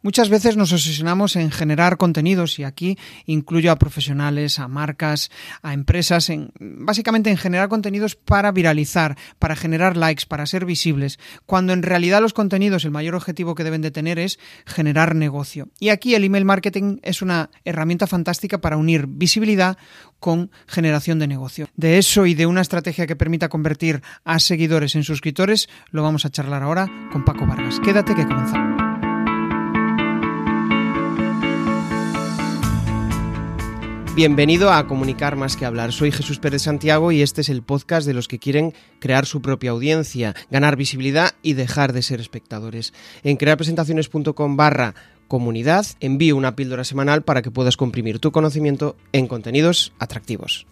Muchas veces nos obsesionamos en generar contenidos y aquí incluyo a profesionales, a marcas, a empresas, en, básicamente en generar contenidos para viralizar, para generar likes, para ser visibles, cuando en realidad los contenidos el mayor objetivo que deben de tener es generar negocio. Y aquí el email marketing es una herramienta fantástica para unir visibilidad con generación de negocio. De eso y de una estrategia que permita convertir a seguidores en suscriptores lo vamos a charlar ahora con Paco Vargas. Quédate que comenzamos. Bienvenido a Comunicar más que hablar. Soy Jesús Pérez Santiago y este es el podcast de los que quieren crear su propia audiencia, ganar visibilidad y dejar de ser espectadores. En crearpresentaciones.com barra comunidad envío una píldora semanal para que puedas comprimir tu conocimiento en contenidos atractivos.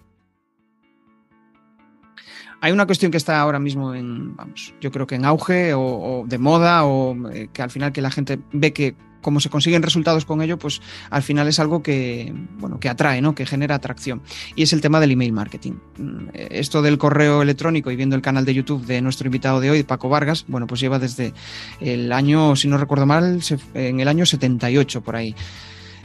Hay una cuestión que está ahora mismo en, vamos, yo creo que en auge o, de moda o eh, que al final que la gente ve que como se consiguen resultados con ello, pues al final es algo que, bueno, que atrae, ¿no? que genera atracción. Y es el tema del email marketing. Mm, esto del correo electrónico y viendo el canal de YouTube de nuestro invitado de hoy, Paco Vargas, bueno, pues lleva desde el año, si no recuerdo mal, en el año 78 por ahí.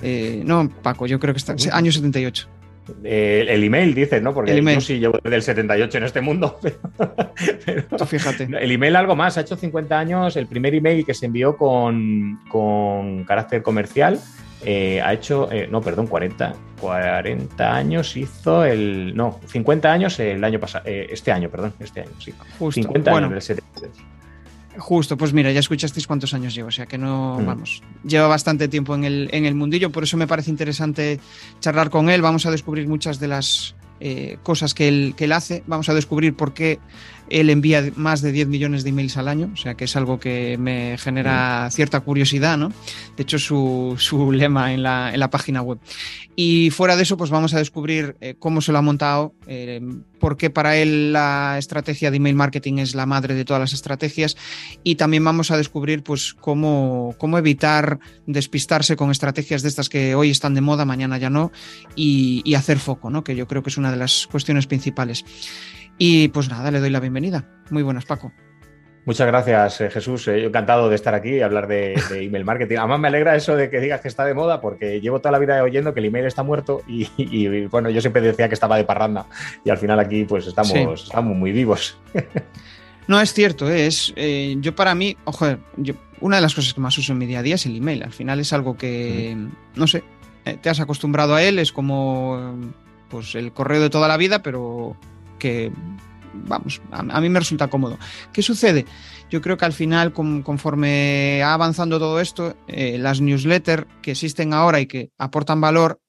Eh, no, Paco, yo creo que está, año 78. Eh, el email, dices, ¿no? Porque el email. yo sí llevo desde el 78 en este mundo. Pero, fíjate. El email algo más, ha hecho 50 años. El primer email que se envió con, con carácter comercial eh, ha hecho, eh, no, perdón, 40, 40 años hizo el, no, 50 años el año pasado, este año, perdón, este año, sí. Justo. 50 años del 78. Justo, pues mira, ya escuchasteis cuántos años llevo, o sea que no, mm. vamos, lleva bastante tiempo en el, en el mundillo, por eso me parece interesante charlar con él, vamos a descubrir muchas de las eh, cosas que él, que él hace, vamos a descubrir por qué él envía más de 10 millones de emails al año, o sea que es algo que me genera cierta curiosidad, ¿no? De hecho, su, su lema en la, en la, página web. Y fuera de eso, pues vamos a descubrir eh, cómo se lo ha montado, eh, por qué para él la estrategia de email marketing es la madre de todas las estrategias y también vamos a descubrir pues cómo, cómo evitar despistarse con estrategias de estas que hoy están de moda, mañana ya no, y, y hacer foco, ¿no? Que yo creo que es una de las cuestiones principales. Y pues nada, le doy la bienvenida. Muy buenas, Paco. Muchas gracias, eh, Jesús. Eh, encantado de estar aquí y hablar de, email marketing. Además, me alegra eso de que digas que está de moda, porque llevo toda la vida oyendo que el email está muerto y, bueno, yo siempre decía que estaba de parranda y al final aquí pues estamos, estamos muy vivos. No, es cierto, eh, es yo para mí, ojo, yo, una de las cosas que más uso en mi día a día es el email. Al final es algo que, no sé, te has acostumbrado a él, es como pues el correo de toda la vida, pero que, vamos, a, mí me resulta cómodo. ¿Qué sucede? Yo creo que al final, conforme ha avanzando todo esto, eh, las newsletters que existen ahora y que aportan valor,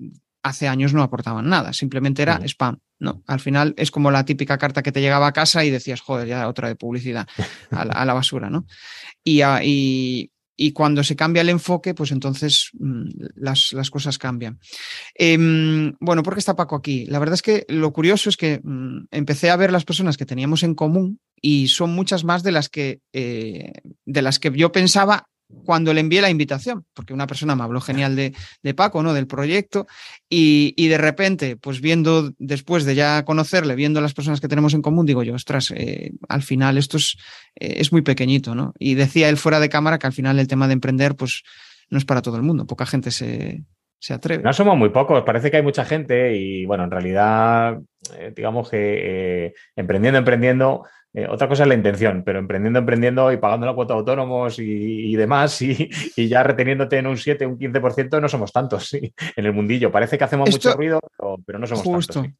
hace años no aportaban nada, simplemente era spam. No, al final es como la típica carta que te llegaba a casa y decías, joder, ya otra de publicidad a la, basura, ¿no? Y, y, y cuando se cambia el enfoque, pues entonces mm, las, cosas cambian. Em, bueno, ¿por qué está Paco aquí? La verdad es que lo curioso es que mm, empecé a ver las personas que teníamos en común y son muchas más de las que, eh, de las que yo pensaba cuando le envié la invitación, porque una persona me habló genial de, Paco, ¿no? Del proyecto, y, de repente, pues viendo, después de ya conocerle, viendo las personas que tenemos en común, digo yo, ostras, eh, al final esto es, eh, es, muy pequeñito, ¿no? Y decía él fuera de cámara que al final el tema de emprender, pues no es para todo el mundo, poca gente se, se atreve. No somos muy pocos, parece que hay mucha gente y bueno, en realidad, eh, digamos que emprendiendo, emprendiendo, eh, otra cosa es la intención, pero emprendiendo, emprendiendo y pagando la cuota de autónomos y, demás, y, ya reteniéndote en un 7, un 15%, no somos tantos ¿sí? en el mundillo. Parece que hacemos mucho ruido, pero, no somos tantos. ¿sí?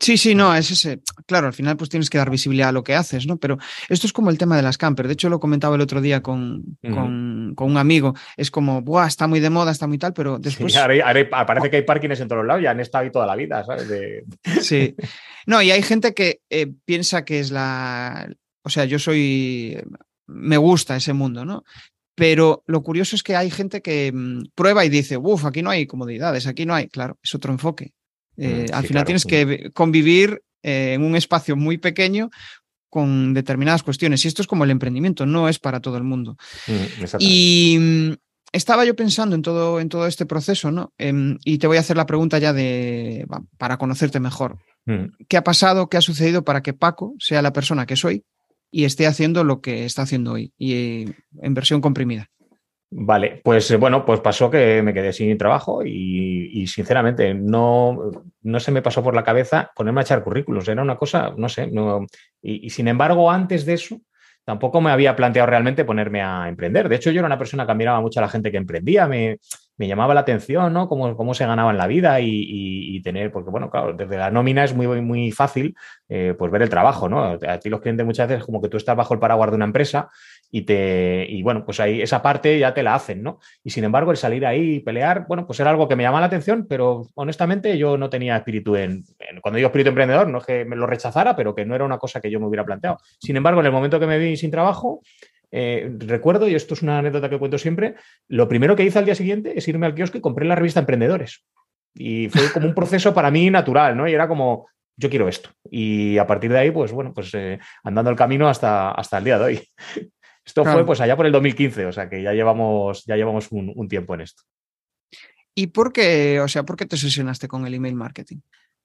Sí, no, es ese. Claro, al final pues tienes que dar visibilidad a lo que haces, ¿no? Pero esto es como el tema de las camper. De hecho, lo comentaba el otro día con, con, un amigo. Es como, Buah, está muy de moda, está muy tal, pero después. parece que hay parkings en todos los lados, ya han estado ahí toda la vida, ¿sabes? Sí. No, y hay gente que eh, piensa que es la. O sea, yo soy. Me gusta ese mundo, ¿no? Pero lo curioso es que hay gente que mm, prueba y dice, uff, aquí no hay comodidades, aquí no hay. Claro, es otro enfoque. Eh, mm, al final tienes que convivir eh, en un espacio muy pequeño con determinadas cuestiones. Y esto es como el emprendimiento, no es para todo el mundo. Mm, y mm, estaba yo pensando en todo, en todo este proceso, ¿no? Em, y te voy a hacer la pregunta ya de para conocerte mejor. ¿Qué ha pasado, qué ha sucedido para que Paco sea la persona que soy y esté haciendo lo que está haciendo hoy y en versión comprimida? Vale, pues bueno, pues pasó que me quedé sin trabajo y, sinceramente no, no, se me pasó por la cabeza ponerme a echar currículos. Era una cosa, no sé, no, y, sin embargo, antes de eso, tampoco me había planteado realmente ponerme a emprender. De hecho, yo era una persona que admiraba mucho a la gente que emprendía, me, me llamaba la atención, ¿no? Cómo, cómo se ganaba en la vida y, tener, porque bueno, claro, desde la nómina es muy, muy fácil eh, pues ver el trabajo, ¿no? A ti los clientes muchas veces como que tú estás bajo el paraguas de una empresa y te, y bueno, pues ahí esa parte ya te la hacen, ¿no? Y sin embargo, el salir ahí y pelear, bueno, pues era algo que me llamaba la atención, pero honestamente yo no tenía espíritu en, cuando digo espíritu emprendedor, no es que me lo rechazara, pero que no era una cosa que yo me hubiera planteado. Sin embargo, en el momento que me vi sin trabajo, eh, recuerdo, y esto es una anécdota que cuento siempre, lo primero que hice al día siguiente es irme al kiosco y compré la revista Emprendedores. Y fue como un proceso para mí natural, ¿no? Y era como, yo quiero esto. Y a partir de ahí, pues bueno, pues eh, andando el camino hasta, hasta el día de hoy. Esto fue pues allá por el 2015, o sea que ya llevamos, ya llevamos un, tiempo en esto. ¿Y por qué, o sea, por qué te sesionaste con el email marketing?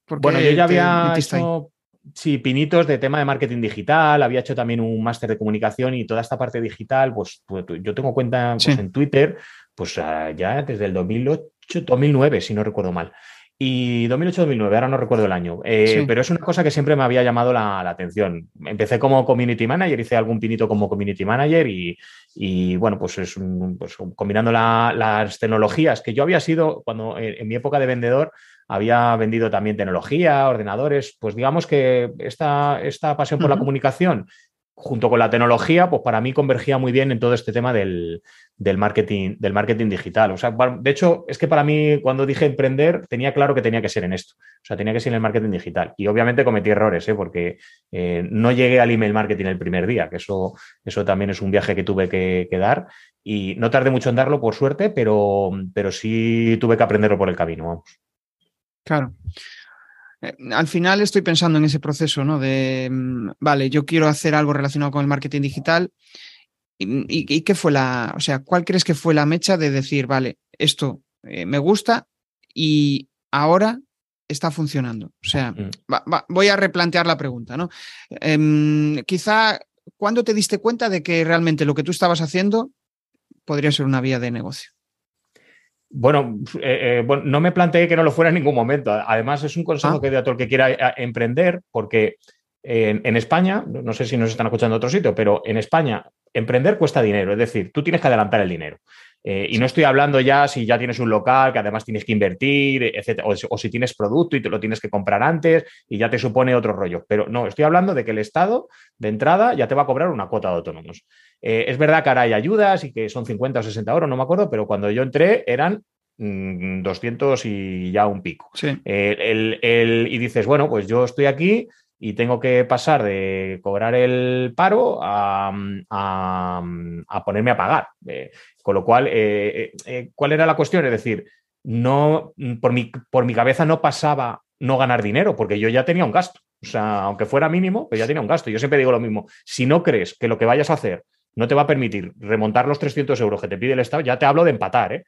Bueno, yo ya había hecho sí, pinitos de tema de marketing digital, había hecho también un máster de comunicación y toda esta parte digital, pues, pues yo tengo cuenta pues, en Twitter, pues ah, ya desde el 2008, 2009, si no recuerdo mal. Y 2008-2009, ahora no recuerdo el año, eh, pero es una cosa que siempre me había llamado la, atención. Empecé como community manager, hice algún pinito como community manager y, bueno, pues es pues combinando las tecnologías que yo había sido cuando en mi época de vendedor, había vendido también tecnología, ordenadores, pues digamos que esta, esta pasión por la comunicación junto con la tecnología, pues para mí convergía muy bien en todo este tema del, marketing, del marketing digital. O sea, de hecho, es que para mí, cuando dije emprender, tenía claro que tenía que ser en esto. O sea, tenía que ser en el marketing digital. Y obviamente cometí errores, ¿eh? porque eh, no llegué al email marketing el primer día, que eso, eso también es un viaje que tuve que, que, dar. Y no tardé mucho en darlo, por suerte, pero, pero sí tuve que aprenderlo por el camino, vamos. Claro. Eh, al final estoy pensando en ese proceso, ¿no? De, mm, vale, yo quiero hacer algo relacionado con el marketing digital. ¿Y, qué fue la, o sea, cuál crees que fue la mecha de decir, vale, esto eh, me gusta y ahora está funcionando? O sea, mm. voy a replantear la pregunta, ¿no? Em, quizá, ¿cuándo te diste cuenta de que realmente lo que tú estabas haciendo podría ser una vía de negocio? Bueno, eh, eh, no me planteé que no lo fuera en ningún momento. Además, es un consejo ah. que doy a todo el que quiera eh, emprender, porque en, España, no sé si nos están escuchando en otro sitio, pero en España emprender cuesta dinero, es decir, tú tienes que adelantar el dinero. y no estoy hablando ya si ya tienes un local que además tienes que invertir, etcétera, o, si tienes producto y te lo tienes que comprar antes y ya te supone otro rollo. Pero no, estoy hablando de que el Estado de entrada ya te va a cobrar una cuota de autónomos. Eh, es verdad que ahora hay ayudas y que son 50 o 60 euros, no me acuerdo, pero cuando yo entré eran 200 mm, y ya un pico. y dices, bueno, pues yo estoy aquí y tengo que pasar de cobrar el paro a, ponerme a pagar. Eh, con lo cual, eh, ¿cuál era la cuestión? Es decir, no, por mi, por mi cabeza no pasaba no ganar dinero, porque yo ya tenía un gasto. O sea, aunque fuera mínimo, pero ya tenía un gasto. Yo siempre digo lo mismo. Si no crees que lo que vayas a hacer no te va a permitir remontar los 300 euros que te pide el Estado, ya te hablo de empatar, ¿eh?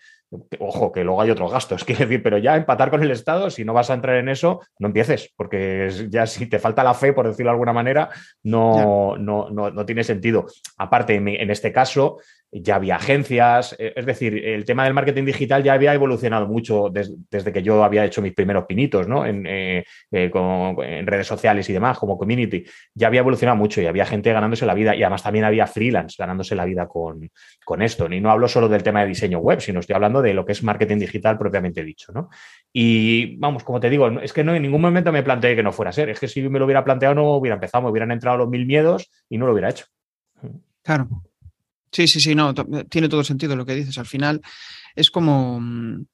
Ojo, que luego hay otros gastos, quiero decir, pero ya empatar con el Estado, si no vas a entrar en eso, no empieces, porque ya si te falta la fe, por decirlo de alguna manera, no, no, no, no, tiene sentido. Aparte, en este caso, ya había agencias, eh, es decir, el tema del marketing digital ya había evolucionado mucho desde que yo había hecho mis primeros pinitos, ¿no? En, eh, eh, en, redes sociales y demás, como community, ya había evolucionado mucho y había gente ganándose la vida y además también había freelance ganándose la vida con, con esto. Y no hablo solo del tema de diseño web, sino estoy hablando de lo que es marketing digital propiamente dicho, ¿no? Y vamos, como te digo, es que no en ningún momento me planteé que no fuera a ser, es que si me lo hubiera planteado no hubiera empezado, me hubieran entrado los mil miedos y no lo hubiera hecho. Claro. Sí, sí, sí, no, tiene todo sentido lo que dices. Al final es como, mm,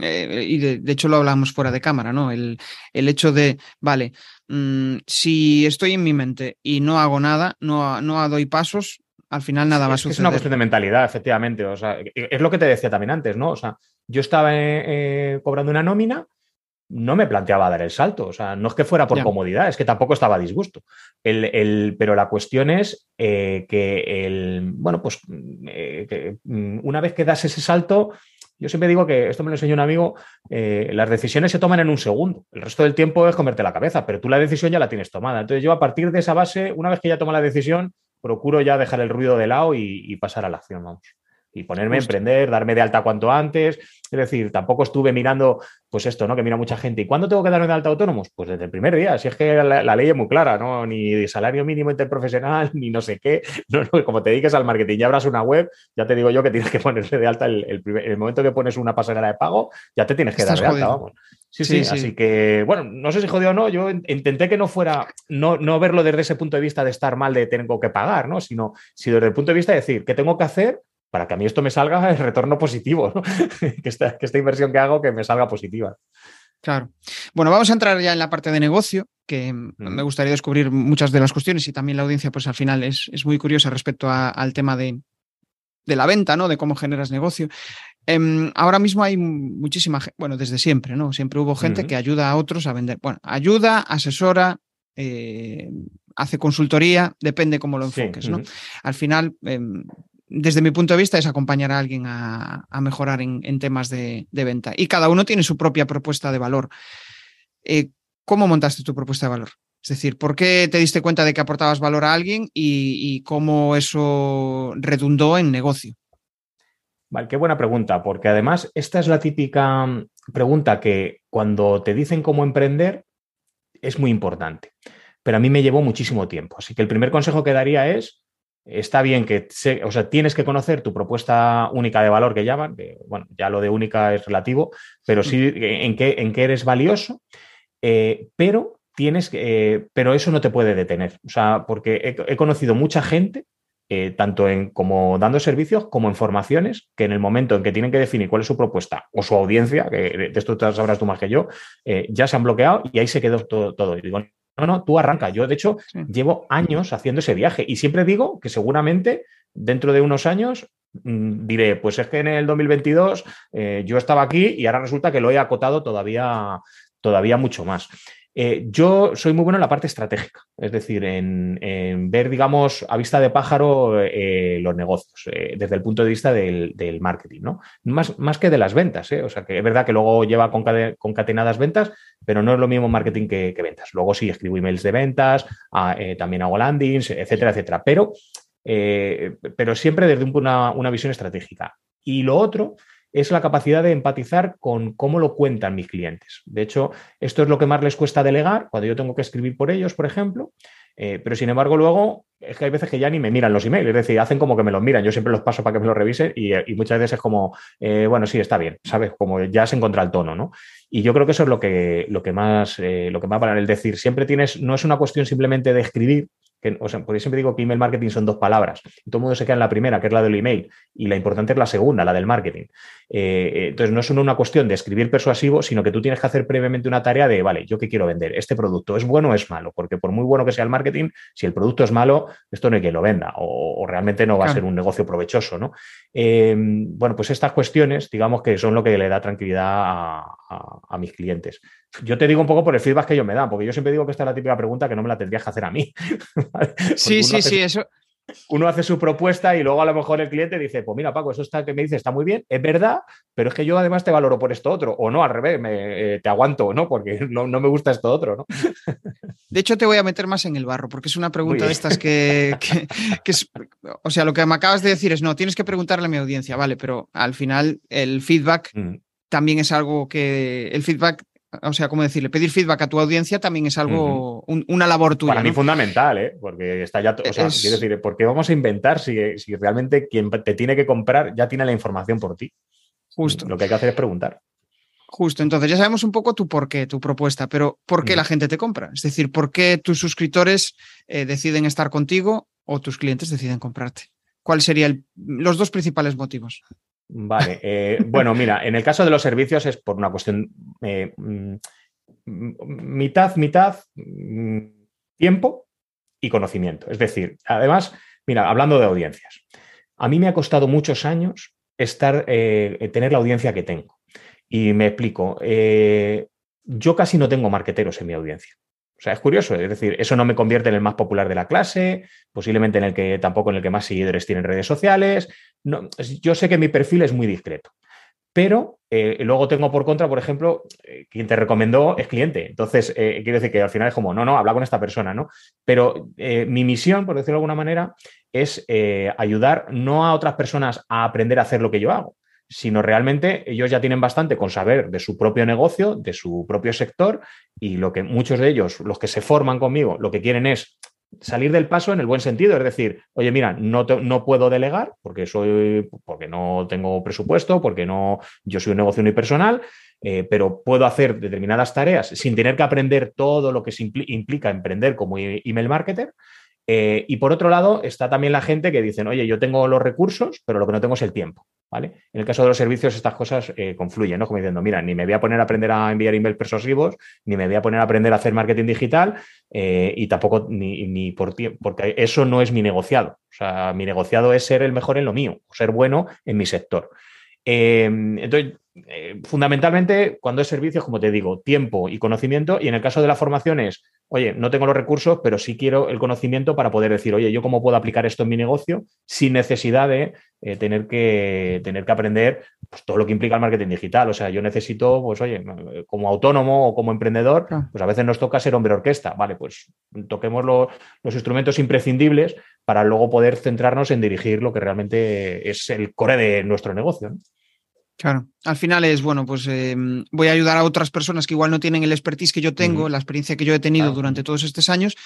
eh, y de, hecho lo hablamos fuera de cámara, ¿no? El, hecho de, vale, mm, si estoy en mi mente y no hago nada, no, no doy pasos, al final nada va a suceder. Es una cuestión de mentalidad, efectivamente. O sea, es lo que te decía también antes, ¿no? O sea, yo estaba eh, eh, cobrando una nómina no me planteaba dar el salto. O sea, no es que fuera por comodidad, es que tampoco estaba a disgusto. El, pero la cuestión es eh, que el, bueno, pues eh, mm, una vez que das ese salto, yo siempre digo que, esto me lo enseñó un amigo, eh, las decisiones se toman en un segundo. El resto del tiempo es comerte la cabeza, pero tú la decisión ya la tienes tomada. Entonces yo a partir de esa base, una vez que ya tomo la decisión, procuro ya dejar el ruido de lado y, y pasar a la acción, vamos. Y ponerme a emprender, darme de alta cuanto antes. Es decir, tampoco estuve mirando, pues esto, ¿no? Que mira mucha gente. ¿Y cuándo tengo que darme de alta autónomos? Pues desde el primer día. Si es que la, ley es muy clara, ¿no? Ni salario mínimo interprofesional, ni no sé qué. No, no, como te dediques al marketing y abras una web, ya te digo yo que tienes que ponerse de alta el, el, momento que pones una pasarela de pago, ya te tienes que dar de alta, vamos. Sí, sí, así que, bueno, no sé si jodido o no, yo intenté que no fuera, no, no verlo desde ese punto de vista de estar mal de tengo que pagar, ¿no? Sino, sino desde el punto de vista de decir, ¿qué tengo que hacer para que a mí esto me salga el retorno positivo, ¿no? que, esta, que esta inversión que hago que me salga positiva. Claro. Bueno, vamos a entrar ya en la parte de negocio, que me gustaría descubrir muchas de las cuestiones y también la audiencia, pues al final es, muy curiosa respecto al tema de, de, la venta, ¿no? De cómo generas negocio. Em, ahora mismo hay muchísima gente, bueno, desde siempre, ¿no? Siempre hubo gente que ayuda a otros a vender. Bueno, ayuda, asesora, eh, hace consultoría, depende cómo lo enfoques, ¿no? Al final, em, desde mi punto de vista, es acompañar a alguien a, mejorar en, temas de, venta. Y cada uno tiene su propia propuesta de valor. Eh, ¿Cómo montaste tu propuesta de valor? Es decir, ¿por qué te diste cuenta de que aportabas valor a alguien y cómo eso redundó en negocio? Vale, qué buena pregunta, porque además esta es la típica mm, pregunta que cuando te dicen cómo emprender es muy importante, pero a mí me llevó muchísimo tiempo. Así que el primer consejo que daría es, está bien que, o sea, tienes que conocer tu propuesta única de valor que llaman, que, bueno, ya lo de única es relativo, pero sí en qué, en qué eres valioso, eh, pero tienes que, eh, pero eso no te puede detener. O sea, porque he conocido mucha gente eh, tanto en como dando servicios como en formaciones, que en el momento en que tienen que definir cuál es su propuesta o su audiencia, que de esto sabrás tú más que yo, eh, ya se han bloqueado y ahí se quedó todo, Y digo, no, no, tú arranca. Yo, de hecho, llevo años haciendo ese viaje y siempre digo que seguramente dentro de unos años mm, diré, pues es que en el 2022 eh, yo estaba aquí y ahora resulta que lo he acotado todavía, todavía mucho más. Eh, yo soy muy bueno en la parte estratégica, es decir, en, ver, digamos, a vista de pájaro eh, los negocios, eh, desde el punto de vista del, marketing, ¿no? Más, más, que de las ventas, O sea, que es verdad que luego lleva concatenadas ventas, pero no es lo mismo marketing que, ventas. Luego sí escribo emails de ventas, también hago landings, etcétera, etcétera. Pero, pero siempre desde una, una visión estratégica. Y lo otro es la capacidad de empatizar con cómo lo cuentan mis clientes. De hecho, esto es lo que más les cuesta delegar cuando yo tengo que escribir por ellos, por ejemplo. Eh, pero sin embargo, luego es que hay veces que ya ni me miran los emails, es decir, hacen como que me los miran. Yo siempre los paso para que me los revisen y, muchas veces es como, eh, bueno, sí, está bien, ¿sabes? Como ya se encuentra el tono, ¿no? Y yo creo que eso es lo que, lo que más, eh, lo que más para el decir, siempre tienes, no es una cuestión simplemente de escribir, que, o sea, siempre digo que email marketing son dos palabras. Y todo el mundo se queda en la primera, que es la del email, y la importante es la segunda, la del marketing. Eh, eh, entonces, no es una cuestión de escribir persuasivo, sino que tú tienes que hacer previamente una tarea de, vale, yo qué quiero vender, este producto es bueno o es malo, porque por muy bueno que sea el marketing, si el producto es malo, esto no hay quien lo venda, o, realmente no va a ser un negocio provechoso, ¿no? Eh, bueno, pues estas cuestiones, digamos que son lo que le da tranquilidad a mis clientes. Yo te digo un poco por el feedback que ellos me dan, porque yo siempre digo que esta es la típica pregunta que no me la tendrías que hacer a mí. Sí, sí, sí, eso. Uno hace su propuesta y luego a lo mejor el cliente dice, pues mira, Paco, eso está, que me dice está muy bien, es verdad, pero es que yo además te valoro por esto otro, o no, al revés, me, eh, te aguanto, ¿no? Porque no, me gusta esto otro, ¿no? De hecho, te voy a meter más en el barro, porque es una pregunta de estas que, que, es, o sea, lo que me acabas de decir es, no, tienes que preguntarle a mi audiencia, vale, pero al final el feedback mm. también es algo que, el feedback o sea, ¿cómo decirle? Pedir feedback a tu audiencia también es algo, una labor tuya. Para mí fundamental, ¿eh? Porque está ya, o sea, quiero decir, ¿por qué vamos a inventar si, si, realmente quien te tiene que comprar ya tiene la información por ti? Justo. Lo que hay que hacer es preguntar. Justo, entonces ya sabemos un poco tu por qué, tu propuesta, pero ¿por qué la gente te compra? Es decir, ¿por qué tus suscriptores eh, deciden estar contigo o tus clientes deciden comprarte? ¿Cuáles serían los dos principales motivos? Vale, eh, bueno, mira, en el caso de los servicios es por una cuestión eh, mm, mitad, mitad, mm, tiempo y conocimiento. Es decir, además, mira, hablando de audiencias, a mí me ha costado muchos años estar, eh, tener la audiencia que tengo. Y me explico, yo casi no tengo marqueteros en mi audiencia. O sea, es curioso, es decir, eso no me convierte en el más popular de la clase, posiblemente en el que tampoco en el que más seguidores tienen redes sociales. No, yo sé que mi perfil es muy discreto, pero eh, luego tengo por contra, por ejemplo, eh, quien te recomendó es cliente. Entonces, eh, quiero decir que al final es como, no, no, habla con esta persona, ¿no? Pero mi misión, por decirlo de alguna manera, es ayudar no a otras personas a aprender a hacer lo que yo hago, sino realmente ellos ya tienen bastante con saber de su propio negocio, de su propio sector y lo que muchos de ellos, los que se forman conmigo, lo que quieren es salir del paso en el buen sentido, es decir, oye, mira, no, no puedo delegar porque soy, porque no tengo presupuesto, porque no, yo soy un negocio unipersonal, eh, pero puedo hacer determinadas tareas sin tener que aprender todo lo que implica emprender como email marketer. Eh, y por otro lado, está también la gente que dicen, oye, yo tengo los recursos, pero lo que no tengo es el tiempo. ¿vale? En el caso de los servicios, estas cosas eh, confluyen, ¿no? Como diciendo, mira, ni me voy a poner a aprender a enviar emails persuasivos, ni me voy a poner a aprender a hacer marketing digital, eh, y tampoco ni, ni por tiempo, porque eso no es mi negociado. O sea, mi negociado es ser el mejor en lo mío, ser bueno en mi sector. entonces, fundamentalmente, cuando es servicios, como te digo, tiempo y conocimiento, y en el caso de la formación es oye, no tengo los recursos, pero sí quiero el conocimiento para poder decir, oye, yo cómo puedo aplicar esto en mi negocio sin necesidad de eh, tener, que, tener que aprender pues, todo lo que implica el marketing digital. O sea, yo necesito, pues, oye, como autónomo o como emprendedor, pues a veces nos toca ser hombre orquesta. Vale, pues toquemos los instrumentos imprescindibles para luego poder centrarnos en dirigir lo que realmente es el core de nuestro negocio. Claro, al final es, bueno, pues em, voy a ayudar a otras personas que igual no tienen el expertise que yo tengo, la experiencia que yo he tenido durante todos estos años.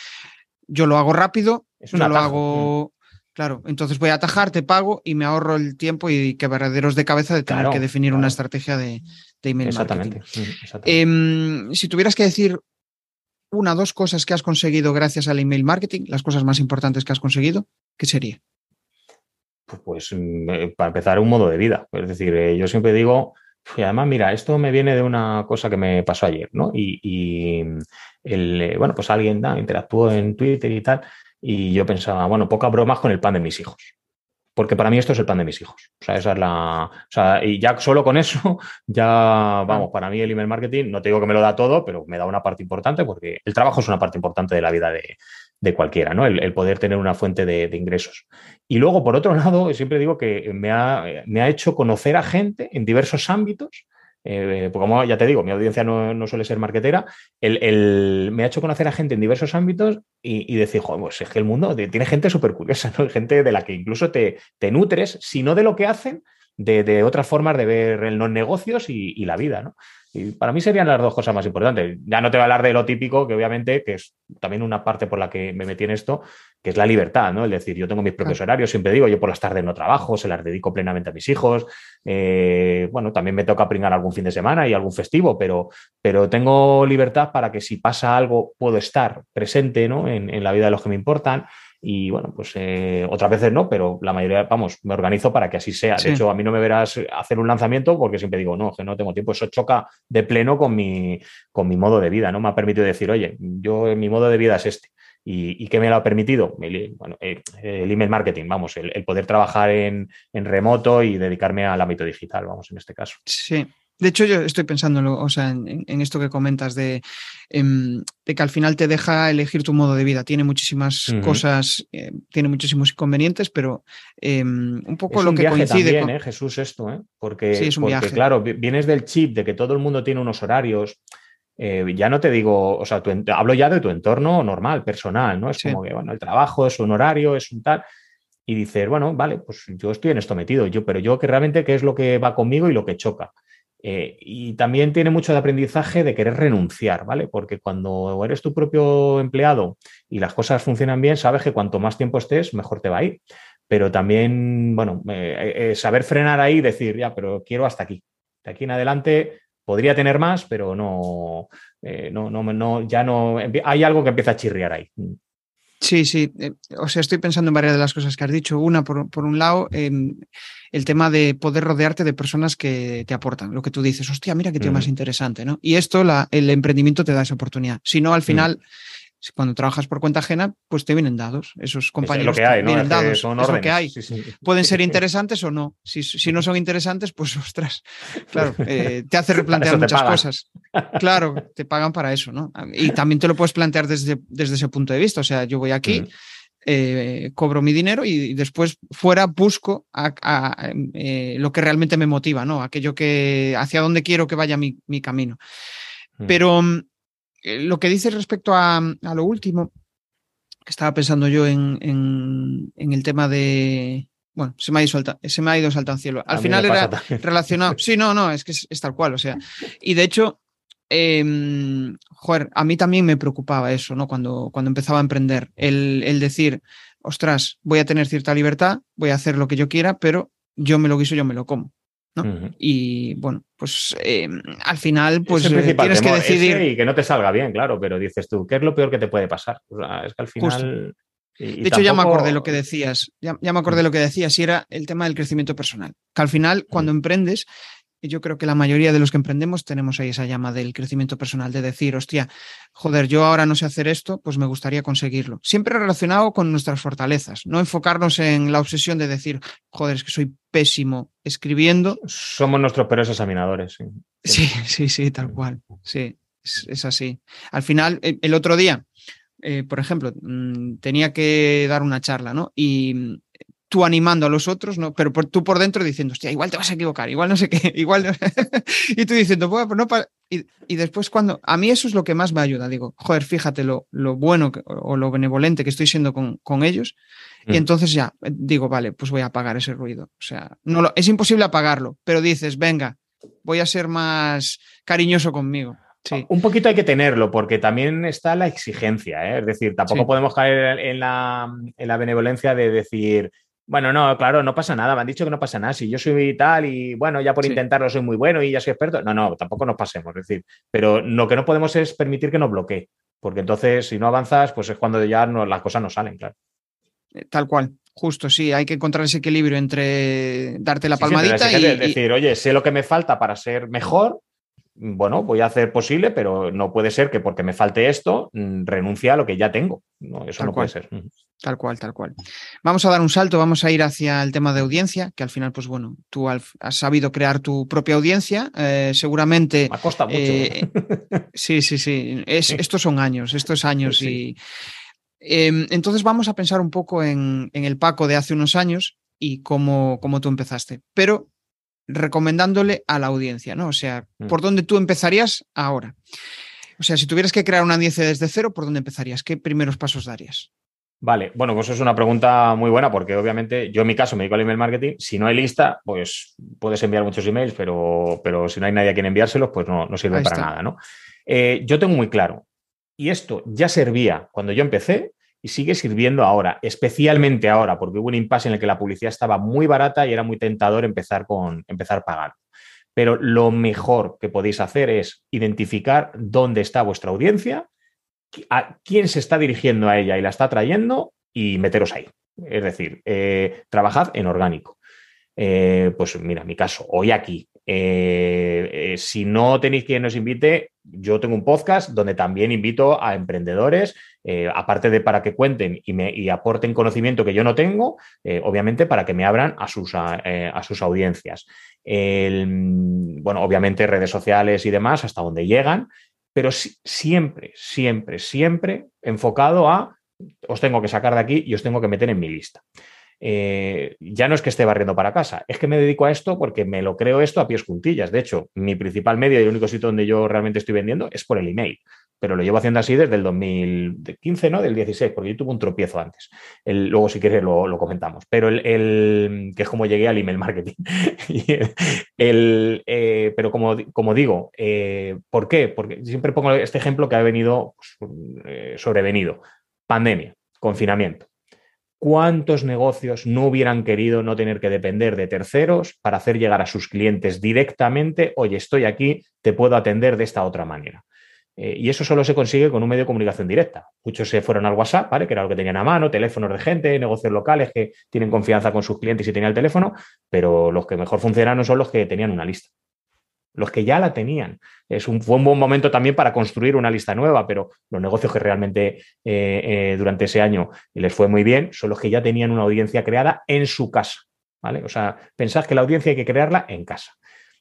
Yo lo hago rápido, yo lo hago, claro, entonces voy a atajar, te pago y me ahorro el tiempo y que verdaderos de cabeza de tener que definir una estrategia de, email exactamente, exactamente. Em, si tuvieras que decir una o dos cosas que has conseguido gracias al email marketing, las cosas más importantes que has conseguido, ¿qué sería? Pues, pues mm, eh, para empezar, un modo de vida. Es decir, eh, yo siempre digo, y además, mira, esto me viene de una cosa que me pasó ayer, ¿no? Y, el, eh, bueno, pues alguien interactuó en Twitter y tal, y yo pensaba, bueno, pocas bromas con el pan de mis hijos. Porque para mí esto es el pan de mis hijos. O sea, esa es la. O sea, y ya solo con eso, ya vamos, para mí el email marketing, no te digo que me lo da todo, pero me da una parte importante porque el trabajo es una parte importante de la vida de, de cualquiera, ¿no? El, poder tener una fuente de, ingresos. Y luego, por otro lado, siempre digo que me ha, me ha hecho conocer a gente en diversos ámbitos, eh, porque como ya te digo, mi audiencia no, suele ser marketera, el, me ha hecho conocer a gente en diversos ámbitos y, decir, joder, pues es que el mundo tiene gente súper curiosa, ¿no? Gente de la que incluso te, te nutres, si no de lo que hacen, de, otras formas de ver los negocios y, y la vida, ¿no? Y para mí serían las dos cosas más importantes. Ya no te voy a hablar de lo típico, que obviamente, que es también una parte por la que me metí en esto, que es la libertad, ¿no? Es decir, yo tengo mis propios horarios, siempre digo, yo por las tardes no trabajo, se las dedico plenamente a mis hijos. Eh, bueno, también me toca pringar algún fin de semana y algún festivo, pero, pero tengo libertad para que si pasa algo puedo estar presente ¿no? en, en la vida de los que me importan. Y bueno, pues eh, otras veces no, pero la mayoría, vamos, me organizo para que así sea. De hecho, a mí no me verás hacer un lanzamiento porque siempre digo, no, que no tengo tiempo. Eso choca de pleno con mi, con mi modo de vida, ¿no? Me ha permitido decir, oye, yo mi modo de vida es este. ¿Y, qué me lo ha permitido? El, bueno, el, email marketing, vamos, el, el poder trabajar en, en, remoto y dedicarme al ámbito digital, vamos, en este caso. Sí, de hecho, yo estoy pensando o sea, en, esto que comentas de, em, de, que al final te deja elegir tu modo de vida. Tiene muchísimas cosas, eh, tiene muchísimos inconvenientes, pero em, un poco lo que coincide también, ¿eh, Jesús, esto, ¿eh? Porque, sí, es un porque claro, vienes del chip de que todo el mundo tiene unos horarios. ya no te digo, o sea, hablo ya de tu entorno normal, personal, ¿no? Es como que, bueno, el trabajo es un horario, es un tal y dices, bueno, vale, pues yo estoy en esto metido, yo, pero yo que realmente qué es lo que va conmigo y lo que choca. Eh, y también tiene mucho de aprendizaje de querer renunciar, ¿vale? Porque cuando eres tu propio empleado y las cosas funcionan bien, sabes que cuanto más tiempo estés, mejor te va a ir. Pero también, bueno, eh, eh, saber frenar ahí y decir, ya, pero quiero hasta aquí. De aquí en adelante podría tener más, pero no, no, no, no, ya no, hay algo que empieza a chirriar ahí. Sí, sí. O sea, estoy pensando en varias de las cosas que has dicho. Una, por, por un lado, em, el tema de poder rodearte de personas que te aportan. Lo que tú dices, hostia, mira qué tío más interesante, ¿no? Y esto, la, el emprendimiento te da esa oportunidad. Si no, al mm. Cuando trabajas por cuenta ajena, pues te vienen dados. Esos compañeros que hay, vienen dados. Son es lo que hay. Pueden ser interesantes o no. Si, si, no son interesantes, pues ostras, claro, eh, te hace replantear muchas cosas. Claro, te pagan para eso, ¿no? Y también te lo puedes plantear desde, desde ese punto de vista. O sea, yo voy aquí. Mm. eh, cobro mi dinero y después fuera busco a, eh, lo que realmente me motiva, ¿no? Aquello que hacia dónde quiero que vaya mi, camino. Mm. Pero mm, lo que dices respecto a, lo último, que estaba pensando yo en, en, el tema de, bueno, se me ha ido, salta, se me ha ido saltando cielo. Al final era relacionado. Sí, no, no, es que es, tal cual. O sea, y de hecho, em, joder, a mí también me preocupaba eso, ¿no? Cuando, cuando empezaba a emprender, el, decir, ostras, voy a tener cierta libertad, voy a hacer lo que yo quiera, pero yo me lo guiso, yo me lo como. ¿No? Y bueno, pues em, al final, pues eh, tienes que decidir. y que no te salga bien, claro, pero dices tú, ¿qué es lo peor que te puede pasar? es que al final de hecho, ya me acordé lo que decías, ya, me acordé lo que decías, y era el tema del crecimiento personal. Que al final, cuando emprendes, yo creo que la mayoría de los que emprendemos tenemos ahí esa llama del crecimiento personal, de decir, hostia, joder, yo ahora no sé hacer esto, pues me gustaría conseguirlo. Siempre relacionado con nuestras fortalezas, no enfocarnos en la obsesión de decir, joder, es que soy pésimo escribiendo. Somos nuestros peores examinadores. Sí, sí, sí, sí tal cual. Sí, es así. Al final, el otro día eh, por ejemplo, mm, tenía que dar una charla, ¿no? Y tú animando a los otros, ¿no? Pero tú por dentro diciendo, hostia, igual te vas a equivocar, igual no sé qué, igual. y tú diciendo, pues no. Y, después, cuando. A mí eso es lo que más me ayuda. Digo, joder, fíjate lo, lo bueno o lo benevolente que estoy siendo con, con ellos. Y mm. entonces ya digo, vale, pues voy a apagar ese ruido. O sea, no lo, es imposible apagarlo, pero dices, venga, voy a ser más cariñoso conmigo. Un poquito hay que tenerlo, porque también está la exigencia, ¿eh? es decir, tampoco podemos caer en la, benevolencia de decir, bueno, no, claro, no pasa nada, me han dicho que no pasa nada, si yo soy tal y bueno, ya por intentarlo soy muy bueno y ya soy experto, no, no, tampoco nos pasemos, es decir, pero lo que no podemos es permitir que nos bloquee, porque entonces si no avanzas, pues es cuando ya no, las cosas no salen, claro. Eh, tal cual, justo, sí, hay que encontrar ese equilibrio entre darte la palmadita y, decir, oye, sé lo que me falta para ser mejor, bueno, voy a hacer posible, pero no puede ser que porque me falte esto mm, renuncie a lo que ya tengo. No, eso no puede ser. Tal cual, tal cual. Vamos a dar un salto, vamos a ir hacia el tema de audiencia, que al final, pues bueno, tú has sabido crear tu propia audiencia. Eh, seguramente. Me cuesta mucho. Eh, sí, sí, sí. estos son años, estos años. Y em, entonces vamos a pensar un poco en, el Paco de hace unos años y cómo, cómo tú empezaste. Pero recomendándole a la audiencia, ¿no? O sea, mm. ¿por dónde tú empezarías ahora? O sea, si tuvieras que crear una audiencia desde cero, ¿por dónde empezarías? ¿Qué primeros pasos darías? Vale, bueno, pues es una pregunta muy buena porque obviamente yo en mi caso me dedico al email marketing. Si no hay lista, pues puedes enviar muchos emails, pero, pero si no hay nadie a quien enviárselos, pues no, no sirve para nada, ¿no? Eh, yo tengo muy claro, y esto ya servía cuando yo empecé, y sigue sirviendo ahora, especialmente ahora, porque hubo un impasse en el que la publicidad estaba muy barata y era muy tentador empezar con empezar pagar. Pero lo mejor que podéis hacer es identificar dónde está vuestra audiencia, a quién se está dirigiendo a ella y la está trayendo y meteros ahí. Es decir, eh, trabajad en orgánico. Eh, pues mira, mi caso, hoy aquí. Eh, si no tenéis quien nos invite, yo tengo un podcast donde también invito a emprendedores eh, aparte de para que cuenten y, me, aporten conocimiento que yo no tengo, eh, obviamente para que me abran a sus, a, eh, sus audiencias. bueno, obviamente redes sociales y demás, hasta donde llegan, pero siempre, siempre, siempre enfocado a os tengo que sacar de aquí y os tengo que meter en mi lista. Ya no es que esté barriendo para casa, es que me dedico a esto porque me lo creo esto a pies juntillas. De hecho, mi principal medio y el único sitio donde yo realmente estoy vendiendo es por el email pero lo llevo haciendo así desde el 2015, ¿no? Del 16, porque yo tuve un tropiezo antes. luego, si quieres, lo, comentamos. Pero el, que es como llegué al email marketing. el, eh, pero como, como digo, eh, ¿por qué? Porque siempre pongo este ejemplo que ha venido pues, eh, sobrevenido. Pandemia, confinamiento. ¿Cuántos negocios no hubieran querido no tener que depender de terceros para hacer llegar a sus clientes directamente, oye, estoy aquí, te puedo atender de esta otra manera? Eh, y eso solo se consigue con un medio de comunicación directa. Muchos se fueron al WhatsApp, ¿vale? Que era lo que tenían a mano, teléfonos de gente, negocios locales que tienen confianza con sus clientes y tenían el teléfono, pero los que mejor funcionaron son los que tenían una lista. Los que ya la tenían. Es un, fue un buen momento también para construir una lista nueva, pero los negocios que realmente eh, eh, durante ese año les fue muy bien son los que ya tenían una audiencia creada en su casa. ¿vale? O sea, pensad que la audiencia hay que crearla en casa.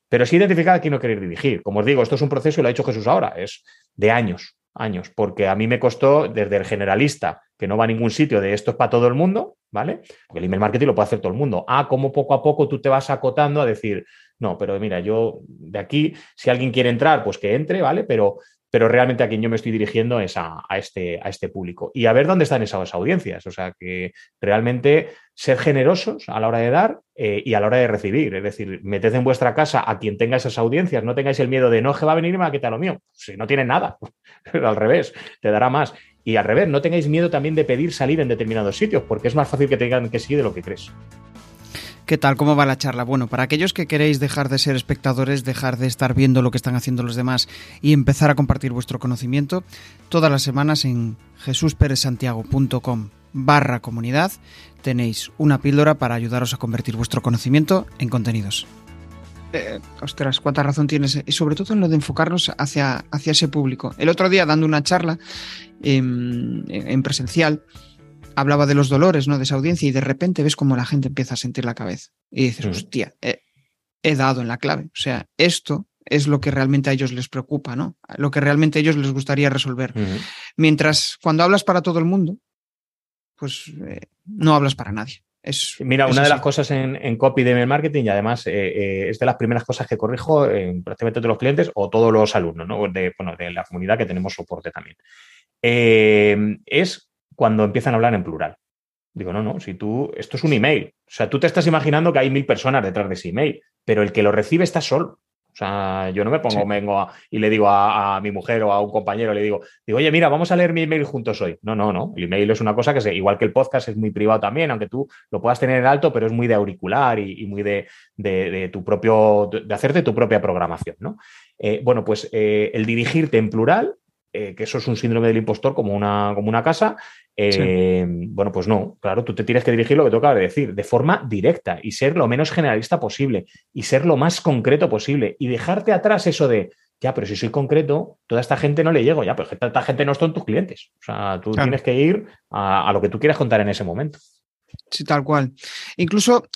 Pero sí identificar a quién no querer dirigir. Como os digo, esto es un proceso y lo ha hecho Jesús ahora, es de años. Años, porque a mí me costó desde el generalista, que no va a ningún sitio, de esto es para todo el mundo, ¿vale? Porque el email marketing lo puede hacer todo el mundo. Ah, como poco a poco tú te vas acotando a decir, no, pero mira, yo de aquí, si alguien quiere entrar, pues que entre, ¿vale? Pero pero realmente a quien yo me estoy dirigiendo es a, este, a este público. Y a ver dónde están esas audiencias. O sea, que realmente ser generosos a la hora de dar eh, y a la hora de recibir. Es decir, meted en vuestra casa a quien tenga esas audiencias. No tengáis el miedo de no, que va a venir y me va a quitar lo mío. Si no tienen nada, pero al revés, te dará más. Y al revés, no tengáis miedo también de pedir salir en determinados sitios, porque es más fácil que te digan que sí de lo que crees. ¿Qué tal? ¿Cómo va la charla? Bueno, para aquellos que queréis dejar de ser espectadores, dejar de estar viendo lo que están haciendo los demás y empezar a compartir vuestro conocimiento, todas las semanas en jesusperezsantiago.com barra comunidad tenéis una píldora para ayudaros a convertir vuestro conocimiento en contenidos. Eh, ostras, cuánta razón tienes. Y sobre todo en lo de enfocarnos hacia, hacia ese público. El otro día, dando una charla en presencial, hablaba de los dolores, ¿no? De esa audiencia y de repente ves como la gente empieza a sentir la cabeza y dices, mm. hostia, he, dado en la clave. O sea, esto es lo que realmente a ellos les preocupa, ¿no? Lo que realmente a ellos les gustaría resolver. Mientras cuando hablas para todo el mundo, pues eh, no hablas para nadie. Es, Mira, una de las cosas en, copy de marketing y además eh, eh, es de las primeras cosas que corrijo en prácticamente todos los clientes o todos los alumnos, ¿no? De, bueno, de la comunidad que tenemos soporte también. es cuando empiezan a hablar en plural. Digo, no, no, si tú, esto es un email. O sea, tú te estás imaginando que hay mil personas detrás de ese email, pero el que lo recibe está solo. O sea, yo no me pongo, vengo y le digo a, mi mujer o a un compañero, le digo, digo, oye, mira, vamos a leer mi email juntos hoy. No, no, no. El email es una cosa que es igual que el podcast, es muy privado también, aunque tú lo puedas tener en alto, pero es muy de auricular y, muy de, tu propio, de hacerte tu propia programación, ¿no? Eh, bueno, pues eh, el dirigirte en plural eh, que eso es un síndrome del impostor como una, como una casa. Eh, bueno, pues no, claro, tú te tienes que dirigir lo que toca decir, de forma directa y ser lo menos generalista posible y ser lo más concreto posible y dejarte atrás eso de, ya, pero si soy concreto, toda esta gente no le llego, ya, pero esta gente no son tus clientes. O sea, tú tienes que ir a, a lo que tú quieras contar en ese momento. Sí, tal cual. Incluso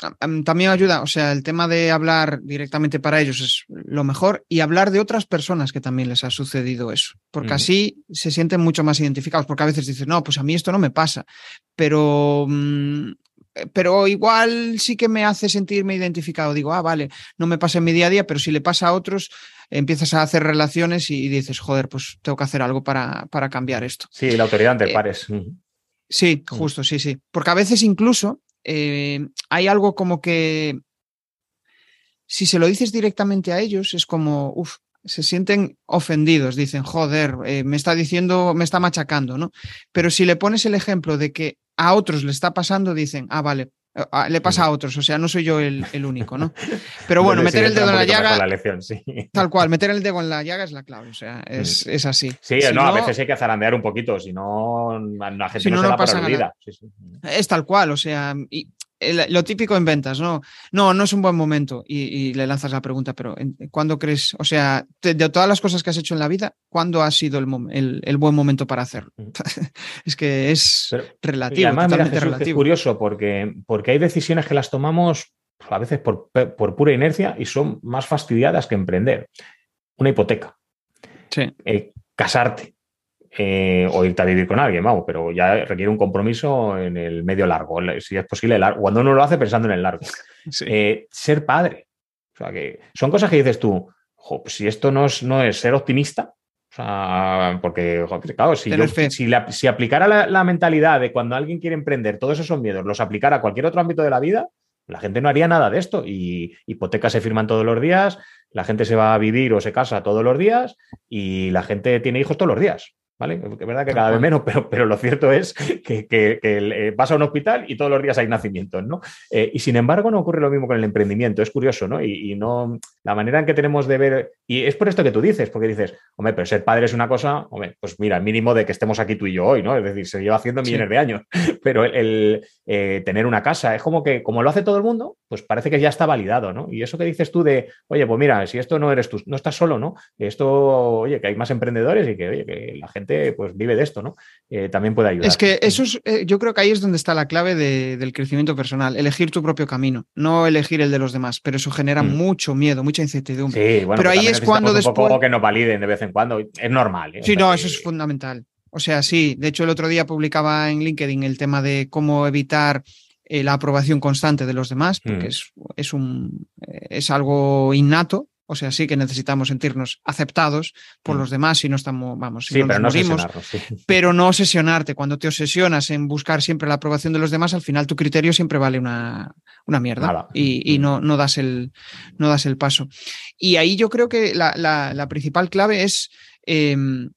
también ayuda, o sea, el tema de hablar directamente para ellos es lo mejor y hablar de otras personas que también les ha sucedido eso, porque así se sienten mucho más identificados, porque a veces dicen, no, pues a mí esto no me pasa, pero, mm, pero igual sí que me hace sentirme identificado. Digo, ah, vale, no me pasa en mi día a día, pero si le pasa a otros, empiezas a hacer relaciones y dices, joder, pues tengo que hacer algo para, para cambiar esto. Sí, la autoridad ante eh, pares. Sí, mm. justo, sí, sí. Porque a veces incluso eh, hay algo como que si se lo dices directamente a ellos, es como, uff, se sienten ofendidos, dicen, joder, eh, me está diciendo, me está machacando, ¿no? Pero si le pones el ejemplo de que a otros le está pasando, dicen, ah, vale, le pasa a otros, o sea, no soy yo el, único, ¿no? Pero bueno, meter el dedo en la llaga. Tal cual, meter el dedo en la llaga es la clave, o sea, es, mm. así. Sí, no, a veces hay que zarandear un poquito, si no, la gente no, se da pasa nada. Es tal cual, o sea, y lo típico en ventas, ¿no? No, no es un buen momento. Y, le lanzas la pregunta, pero ¿cuándo crees? O sea, de, todas las cosas que has hecho en la vida, ¿cuándo ha sido el, el, buen momento para hacerlo? Mm. es que es relativo. además, Es curioso porque, porque hay decisiones que las tomamos a veces por, por, pura inercia y son más fastidiadas que emprender. Una hipoteca. Sí. Eh, casarte. Eh, o irte a vivir con alguien, vamos, pero ya requiere un compromiso en el medio largo, si es posible, largo, cuando uno lo hace pensando en el largo. Eh, ser padre. O sea, que son cosas que dices tú, pues si esto no es, no es ser optimista, o sea, porque, claro, si, si, aplicara la, mentalidad de cuando alguien quiere emprender, todos esos miedos, los aplicara a cualquier otro ámbito de la vida, la gente no haría nada de esto. Y hipotecas se firman todos los días, la gente se va a vivir o se casa todos los días y la gente tiene hijos todos los días. ¿Vale? Es verdad que cada vez menos, pero, pero lo cierto es que, eh, vas a un hospital y todos los días hay nacimientos, ¿no? Eh, y sin embargo no ocurre lo mismo con el emprendimiento, es curioso, ¿no? Y, no, la manera en que tenemos de ver, y es por esto que tú dices, porque dices, hombre, pero ser padre es una cosa, hombre, pues mira, mínimo de que estemos aquí tú y yo hoy, ¿no? Es decir, se lleva haciendo millones de años, pero el, eh, tener una casa es como que, como lo hace todo el mundo, pues parece que ya está validado, ¿no? Y eso que dices tú de, oye, pues mira, si esto no eres tú, no estás solo, ¿no? Esto, oye, que hay más emprendedores y que, oye, que la gente pues vive de esto, ¿no? Eh, también puede ayudar. Es que eso es, eh, yo creo que ahí es donde está la clave del crecimiento personal, elegir tu propio camino, no elegir el de los demás, pero eso genera mm. mucho miedo, mucha incertidumbre. Sí, bueno, pero ahí es cuando después... Un poco que nos validen de vez en cuando, es normal. ¿eh? Sí, no, eso es fundamental. O sea, sí, de hecho el otro día publicaba en LinkedIn el tema de cómo evitar eh, la aprobación constante de los demás, porque mm. es, es, un, eh, es algo innato. O sea, sí que necesitamos sentirnos aceptados por mm. los demás y no estamos, vamos, sí, pero, no pero no obsesionarte. Cuando te obsesionas en buscar siempre la aprobación de los demás, al final tu criterio siempre vale una, una mierda y, mm. no, no, das el, no das el paso. Y ahí yo creo que la, la, principal clave es em,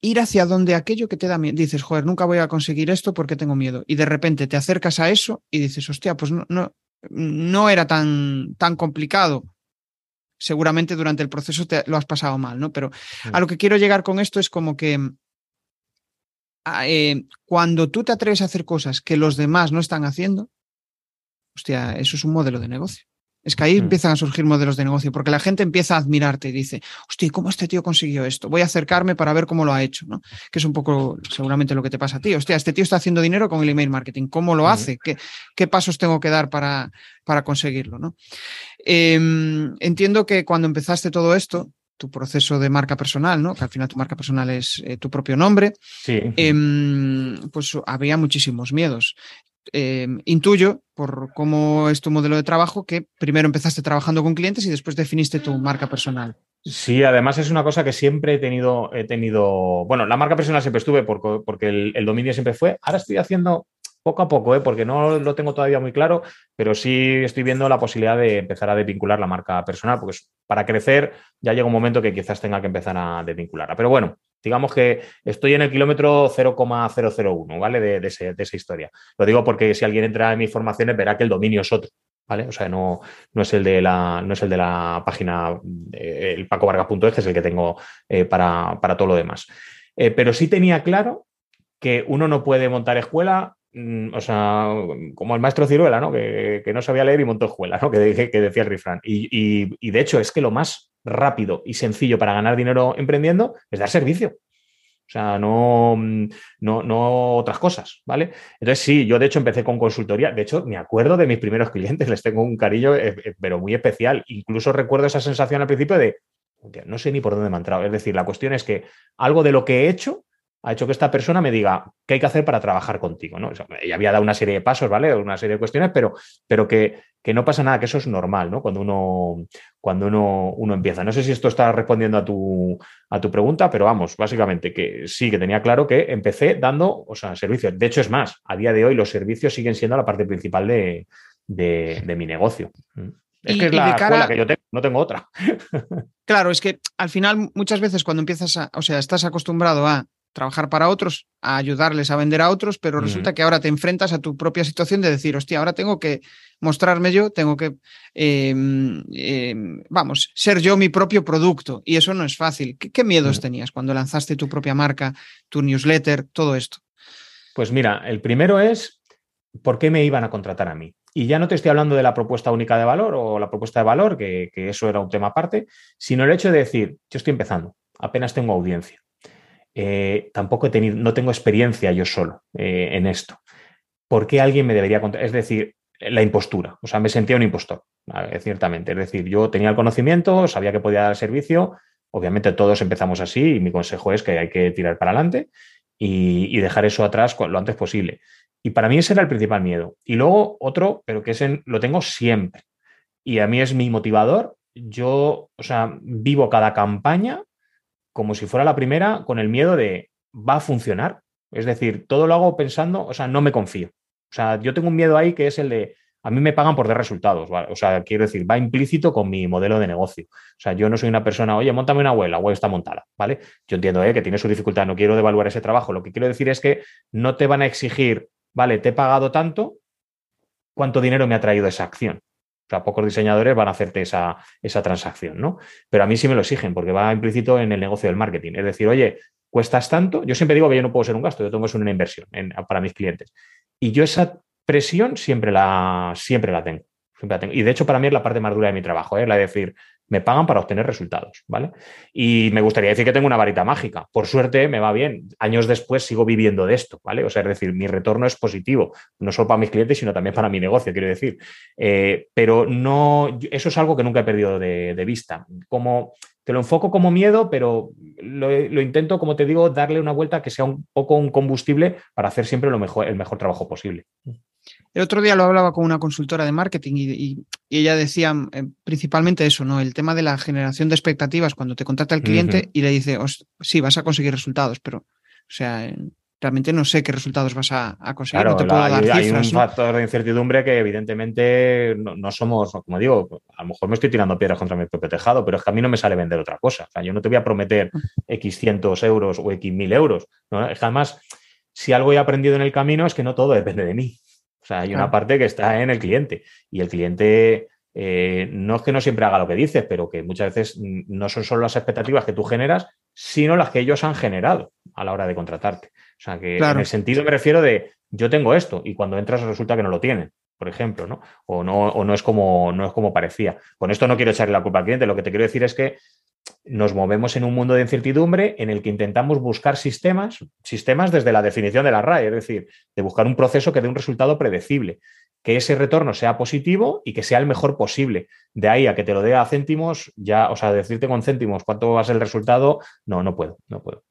ir hacia donde aquello que te da miedo. Dices, joder, nunca voy a conseguir esto porque tengo miedo. Y de repente te acercas a eso y dices, hostia, pues no, no, no era tan, tan complicado. Seguramente durante el proceso te lo has pasado mal, ¿no? Pero a lo que quiero llegar con esto es como que eh, cuando tú te atreves a hacer cosas que los demás no están haciendo, hostia, eso es un modelo de negocio. Es que ahí hmm. empiezan a surgir modelos de negocio, porque la gente empieza a admirarte y dice, hostia, ¿cómo este tío consiguió esto? Voy a acercarme para ver cómo lo ha hecho, ¿no? Que es un poco seguramente lo que te pasa a ti. Hostia, este tío está haciendo dinero con el email marketing. ¿Cómo lo hmm. hace? ¿Qué, qué pasos tengo que dar para, para conseguirlo, ¿no? Em, entiendo que cuando empezaste todo esto, tu proceso de marca personal, ¿no? Que al final tu marca personal es eh, tu propio nombre. Sí. Em, pues había muchísimos miedos. Em, intuyo, por cómo es tu modelo de trabajo, que primero empezaste trabajando con clientes y después definiste tu marca personal. Sí, además es una cosa que siempre he tenido, he tenido, bueno, la marca personal siempre estuve porque, el, dominio siempre fue, ahora estoy haciendo poco a poco, ¿eh? porque no lo tengo todavía muy claro, pero sí estoy viendo la posibilidad de empezar a desvincular la marca personal, porque para crecer ya llega un momento que quizás tenga que empezar a desvincularla. Pero bueno, Digamos que estoy en el kilómetro 0,001, ¿vale? De, esa historia. Lo digo porque si alguien entra en mis formaciones verá que el dominio es otro, ¿vale? O sea, no, no, es, el de la, no es el de la página, eh, el pacovargas.es, que es el que tengo eh, para, todo lo demás. Eh, pero sí tenía claro que uno no puede montar escuela o sea, como el maestro Ciruela, ¿no? Que, no sabía leer y montó escuela, ¿no? Que, que decía el refrán. Y, y, de hecho es que lo más rápido y sencillo para ganar dinero emprendiendo es dar servicio. O sea, no, no, no, otras cosas, ¿vale? Entonces, sí, yo de hecho empecé con consultoría. De hecho, me acuerdo de mis primeros clientes, les tengo un cariño, eh, eh, pero muy especial. Incluso recuerdo esa sensación al principio de, no sé ni por dónde me ha entrado. Es decir, la cuestión es que algo de lo que he hecho ha hecho que esta persona me diga qué hay que hacer para trabajar contigo. ¿no? ella había dado una serie de pasos, ¿vale? Una serie de cuestiones, pero, pero que, que, no pasa nada, que eso es normal, ¿no? Cuando uno, cuando uno, uno, empieza. No sé si esto está respondiendo a tu, a tu pregunta, pero vamos, básicamente que sí, que tenía claro que empecé dando, o sea, servicios. De hecho, es más, a día de hoy los servicios siguen siendo la parte principal de, de, mi negocio. Es que es la escuela que yo tengo, no tengo otra. Claro, es que al final muchas veces cuando empiezas a, o sea, estás acostumbrado a trabajar para otros, a ayudarles a vender a otros, pero resulta que ahora te enfrentas a tu propia situación de decir, hostia, ahora tengo que mostrarme yo, tengo que, em, em, vamos, ser yo mi propio producto. Y eso no es fácil. ¿Qué, miedos tenías cuando lanzaste tu propia marca, tu newsletter, todo esto? Pues mira, el primero es, ¿por qué me iban a contratar a mí? Y ya no te estoy hablando de la propuesta única de valor o la propuesta de valor, que, que eso era un tema aparte, sino el hecho de decir, yo estoy empezando, apenas tengo audiencia eh, tampoco he tenido, no tengo experiencia yo solo eh, en esto. ¿Por qué alguien me debería contar? Es decir, la impostura. O sea, me sentía un impostor, ciertamente. Es decir, yo tenía el conocimiento, sabía que podía dar servicio. Obviamente todos empezamos así y mi consejo es que hay que tirar para adelante y, dejar eso atrás lo antes posible. Y para mí ese era el principal miedo. Y luego otro, pero que es lo tengo siempre. Y a mí es mi motivador. Yo, o sea, vivo cada campaña como si fuera la primera, con el miedo de, ¿va a funcionar? Es decir, todo lo hago pensando, o sea, no me confío. O sea, yo tengo un miedo ahí que es el de, a mí me pagan por dar resultados, O sea, quiero decir, va implícito con mi modelo de negocio. O sea, yo no soy una persona, oye, montame una web, la web está montada, ¿vale? Yo entiendo ¿eh? que tiene su dificultad, no quiero devaluar ese trabajo. Lo que quiero decir es que no te van a exigir, vale, te he pagado tanto, ¿cuánto dinero me ha traído esa acción? O sea, pocos diseñadores van a hacerte esa, transacción, ¿no? Pero a mí sí me lo exigen porque va implícito en el negocio del marketing. Es decir, oye, cuestas tanto. Yo siempre digo que yo no puedo ser un gasto, yo tengo que ser una inversión para mis clientes. Y yo esa presión siempre la, tengo. Y de hecho, para mí es la parte más dura de mi trabajo, ¿eh? la de decir, me pagan para obtener resultados, ¿vale? Y me gustaría decir que tengo una varita mágica. Por suerte, me va bien. Años después sigo viviendo de esto, ¿vale? O sea, es decir, mi retorno es positivo, no solo para mis clientes, sino también para mi negocio, quiero decir. Eh, pero no, eso es algo que nunca he perdido de, vista. Como te lo enfoco como miedo, pero lo, intento, como te digo, darle una vuelta que sea un poco un combustible para hacer siempre lo mejor, el mejor trabajo posible. El otro día lo hablaba con una consultora de marketing y, ella decía eh, principalmente eso, ¿no? El tema de la generación de expectativas cuando te contacta el cliente y le dice, sí, vas a conseguir resultados, pero, o sea, eh, realmente no sé qué resultados vas a, conseguir. no te puedo dar hay, un factor de incertidumbre que evidentemente no, somos, como digo, a lo mejor me estoy tirando piedras contra mi propio tejado, pero es que a mí no me sale vender otra cosa. O sea, yo no te voy a prometer X cientos euros o X mil euros. ¿no? Además, si algo he aprendido en el camino es que no todo depende de mí. O sea, hay una parte que está en el cliente y el cliente eh, no es que no siempre haga lo que dices, pero que muchas veces no son solo las expectativas que tú generas, sino las que ellos han generado a la hora de contratarte. O sea, que en el sentido me refiero de yo tengo esto y cuando entras resulta que no lo tienen, por ejemplo, ¿no? O no, o no, es, como, no es como parecía. Con esto no quiero echarle la culpa al cliente, lo que te quiero decir es que nos movemos en un mundo de incertidumbre en el que intentamos buscar sistemas, sistemas desde la definición de la RAE, es decir, de buscar un proceso que dé un resultado predecible, que ese retorno sea positivo y que sea el mejor posible. De ahí a que te lo dé a céntimos, ya, o sea, decirte con céntimos cuánto va a ser el resultado, no, no puedo, no puedo.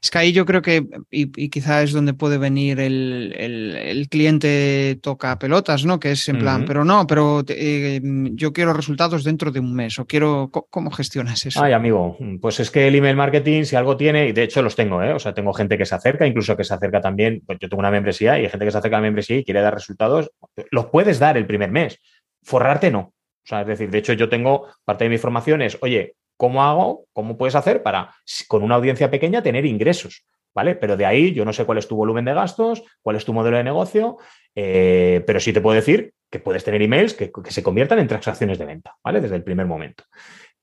Es que ahí yo creo que, y, quizá es donde puede venir el, cliente toca pelotas, ¿no? Que es en plan, pero no, pero eh, yo quiero resultados dentro de un mes o quiero, ¿cómo gestionas eso? Amigo, pues es que el email marketing, si algo tiene, y de hecho los tengo, ¿eh? O sea, tengo gente que se acerca, incluso que se acerca también, pues yo tengo una membresía y hay gente que se acerca a la membresía y quiere dar resultados, los puedes dar el primer mes, forrarte no. O sea, es decir, de hecho yo tengo parte de mis formaciones, oye, ¿Cómo hago? ¿Cómo puedes hacer para, con una audiencia pequeña, tener ingresos? ¿Vale? Pero de ahí yo no sé cuál es tu volumen de gastos, cuál es tu modelo de negocio, eh, pero sí te puedo decir que puedes tener emails que, se conviertan en transacciones de venta, ¿vale? Desde el primer momento.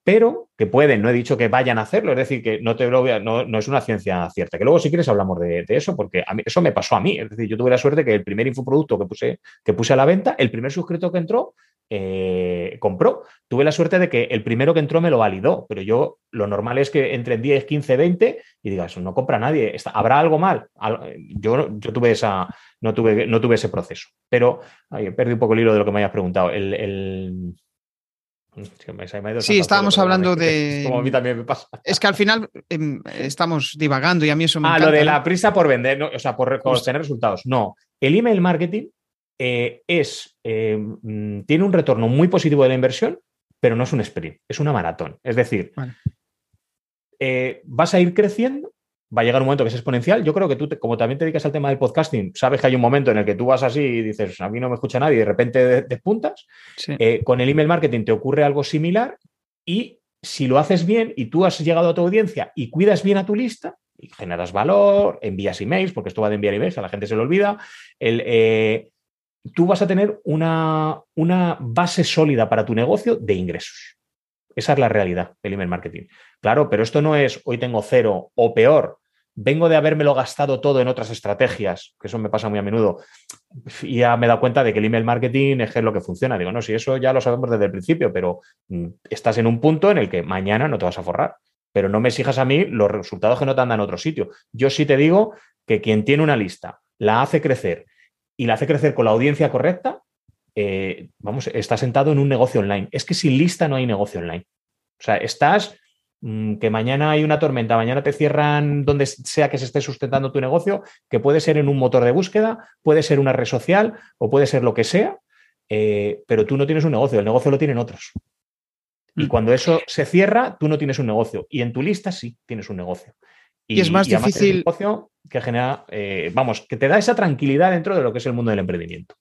Pero que pueden, no he dicho que vayan a hacerlo, es decir, que no, te lo no, no, es una ciencia cierta. Que luego, si quieres, hablamos de, eso, porque a mí, eso me pasó a mí. Es decir, yo tuve la suerte que el primer infoproducto que puse, que puse a la venta, el primer suscrito que entró, eh, compró. Tuve la suerte de que el primero que entró me lo validó, pero yo lo normal es que entre 10, 15, 20 y digas, no compra nadie, ¿habrá algo mal? Yo, yo tuve esa, no tuve, no tuve ese proceso. Pero ay, perdí un poco el hilo de lo que me hayas preguntado. El, Sí, estábamos hablando de. Como a mí también me pasa. Es que al final em, estamos divagando y a mí eso me. Ah, lo de la prisa por vender, o sea, por, por tener resultados. No. El email marketing eh, es, eh, mm, tiene un retorno muy positivo de la inversión, pero no es un sprint, es una maratón. Es decir, eh, vas a ir creciendo, va a llegar un momento que es exponencial. Yo creo que tú, como también te dedicas al tema del podcasting, sabes que hay un momento en el que tú vas así y dices, a mí no me escucha nadie y de repente despuntas. con el email marketing te ocurre algo similar y si lo haces bien y tú has llegado a tu audiencia y cuidas bien a tu lista, y generas valor, envías emails, porque esto va de enviar emails, a la gente se lo olvida, el, tú vas a tener una, una base sólida para tu negocio de ingresos. Esa es la realidad del email marketing. Claro, pero esto no es hoy tengo cero o peor, vengo de habérmelo gastado todo en otras estrategias, que eso me pasa muy a menudo, y ya me he dado cuenta de que el email marketing es lo que funciona. Digo, no, si eso ya lo sabemos desde el principio, pero mm, estás en un punto en el que mañana no te vas a forrar. Pero no me exijas a mí los resultados que no te andan en otro sitio. Yo sí te digo que quien tiene una lista, la hace crecer y la hace crecer con la audiencia correcta, eh, vamos, está sentado en un negocio online. Es que sin lista no hay negocio online. O sea, estás que mañana hay una tormenta, mañana te cierran donde sea que se esté sustentando tu negocio, que puede ser en un motor de búsqueda, puede ser una red social o puede ser lo que sea, eh, pero tú no tienes un negocio, el negocio lo tienen otros. Y mm. cuando eso se cierra, tú no tienes un negocio. Y en tu lista sí tienes un negocio. Y, es más difícil. negocio que genera, eh, vamos, que te da esa tranquilidad dentro de lo que es el mundo del emprendimiento.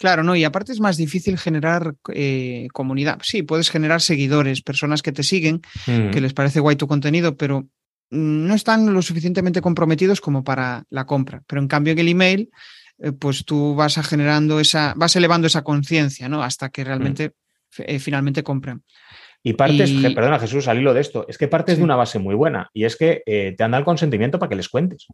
Claro, no, y aparte es más difícil generar eh, comunidad. Sí, puedes generar seguidores, personas que te siguen, que les parece guay tu contenido, pero no están lo suficientemente comprometidos como para la compra. Pero en cambio en el email, eh, pues tú vas a generando esa, vas elevando esa conciencia, ¿no? Hasta que realmente finalmente compren. Y partes, perdona Jesús, al hilo de esto, es que partes de una base muy buena y es que eh, te han dado el consentimiento para que les cuentes.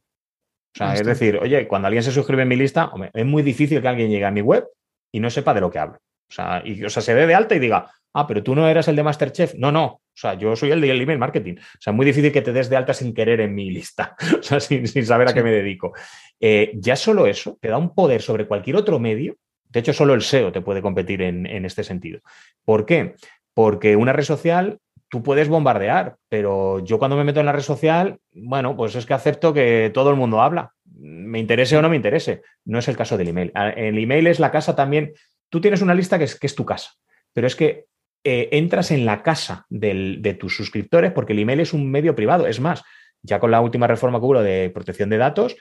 O sea, es decir, oye, cuando alguien se suscribe en mi lista, es muy difícil que alguien llegue a mi web y no sepa de lo que hablo. O sea, y, o sea, se dé de alta y diga, ah, pero tú no eras el de Masterchef. No, no. O sea, yo soy el de email marketing. O sea, es muy difícil que te des de alta sin querer en mi lista, o sea, sin, saber a qué me dedico. Eh, ya solo eso te da un poder sobre cualquier otro medio. De hecho, solo el SEO te puede competir en, en este sentido. ¿Por qué? Porque una red social tú puedes bombardear, pero yo cuando me meto en la red social, bueno, pues es que acepto que todo el mundo habla, me interese o no me interese. No es el caso del email. El email es la casa también. Tú tienes una lista que es, que es tu casa, pero es que eh, entras en la casa de tus suscriptores porque el email es un medio privado. Es más, ya con la última reforma que hubo de protección de datos,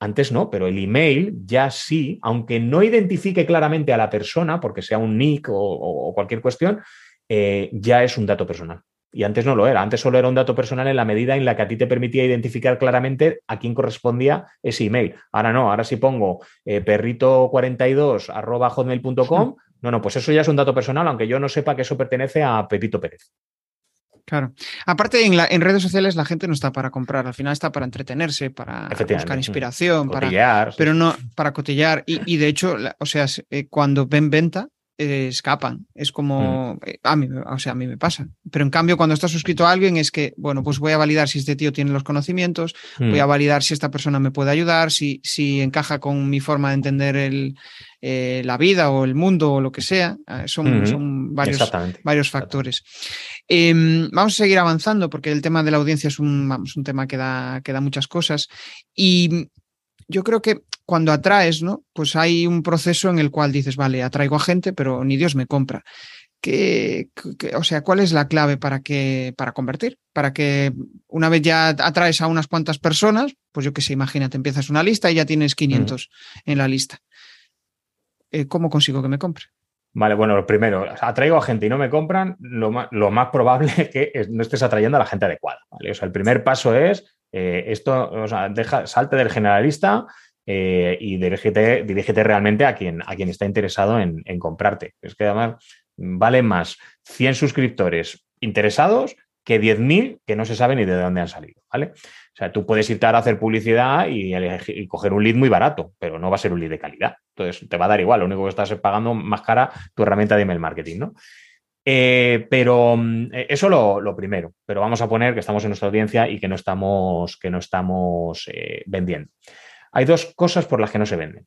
antes no, pero el email ya sí, aunque no identifique claramente a la persona, porque sea un nick o, cualquier cuestión, eh, ya es un dato personal. Y antes no lo era, antes solo era un dato personal en la medida en la que a ti te permitía identificar claramente a quién correspondía ese email. Ahora no, ahora si pongo eh, perrito42 hotmail.com, no, no, pues eso ya es un dato personal, aunque yo no sepa que eso pertenece a Pepito Pérez. Claro. Aparte, en, redes sociales la gente no está para comprar, al final está para entretenerse, para buscar inspiración, para, pero no para cotillar. Y, de hecho, o sea, eh, cuando ven venta, eh, escapan. Es como, mm. eh, a mí, o sea, a mí me pasa. Pero en cambio, cuando estás suscrito a alguien, es que, bueno, pues voy a validar si este tío tiene los conocimientos, voy a mm. validar si esta persona me puede ayudar, si, si encaja con mi forma de entender el, eh, la vida o el mundo o lo que sea. Son, son varios, varios factores. Em, vamos a seguir avanzando porque el tema de la audiencia es un, un tema que da, que da muchas cosas. Y yo creo que cuando atraes, ¿no? Pues hay un proceso en el cual dices, vale, atraigo a gente, pero ni Dios me compra. ¿Qué, o sea, ¿cuál es la clave para que para convertir? Para que una vez ya atraes a unas cuantas personas, pues yo qué sé, imagínate, empiezas una lista y ya tienes 500 en la lista. Eh, ¿Cómo consigo que me compre? Vale, bueno, lo primero, atraigo a gente y no me compran, lo más, probable es que no estés atrayendo a la gente adecuada. O sea, el primer paso es eh, esto, o sea, deja, salte del generalista eh, y dirígete, dirígete, realmente a quien, a quien está interesado en, comprarte. Es que además vale más 100 suscriptores interesados que 10.000 que no se sabe ni de dónde han salido, ¿vale? O sea, tú puedes irte a hacer publicidad y, y, coger un lead muy barato, pero no va a ser un lead de calidad. Entonces, te va a dar igual, lo único que estás es pagando más cara tu herramienta de email marketing, ¿no? Eh, pero mm, eh, eso lo, primero, pero vamos a poner que estamos en nuestra audiencia y que no estamos, que no estamos eh, vendiendo. Hay dos cosas por las que no se venden,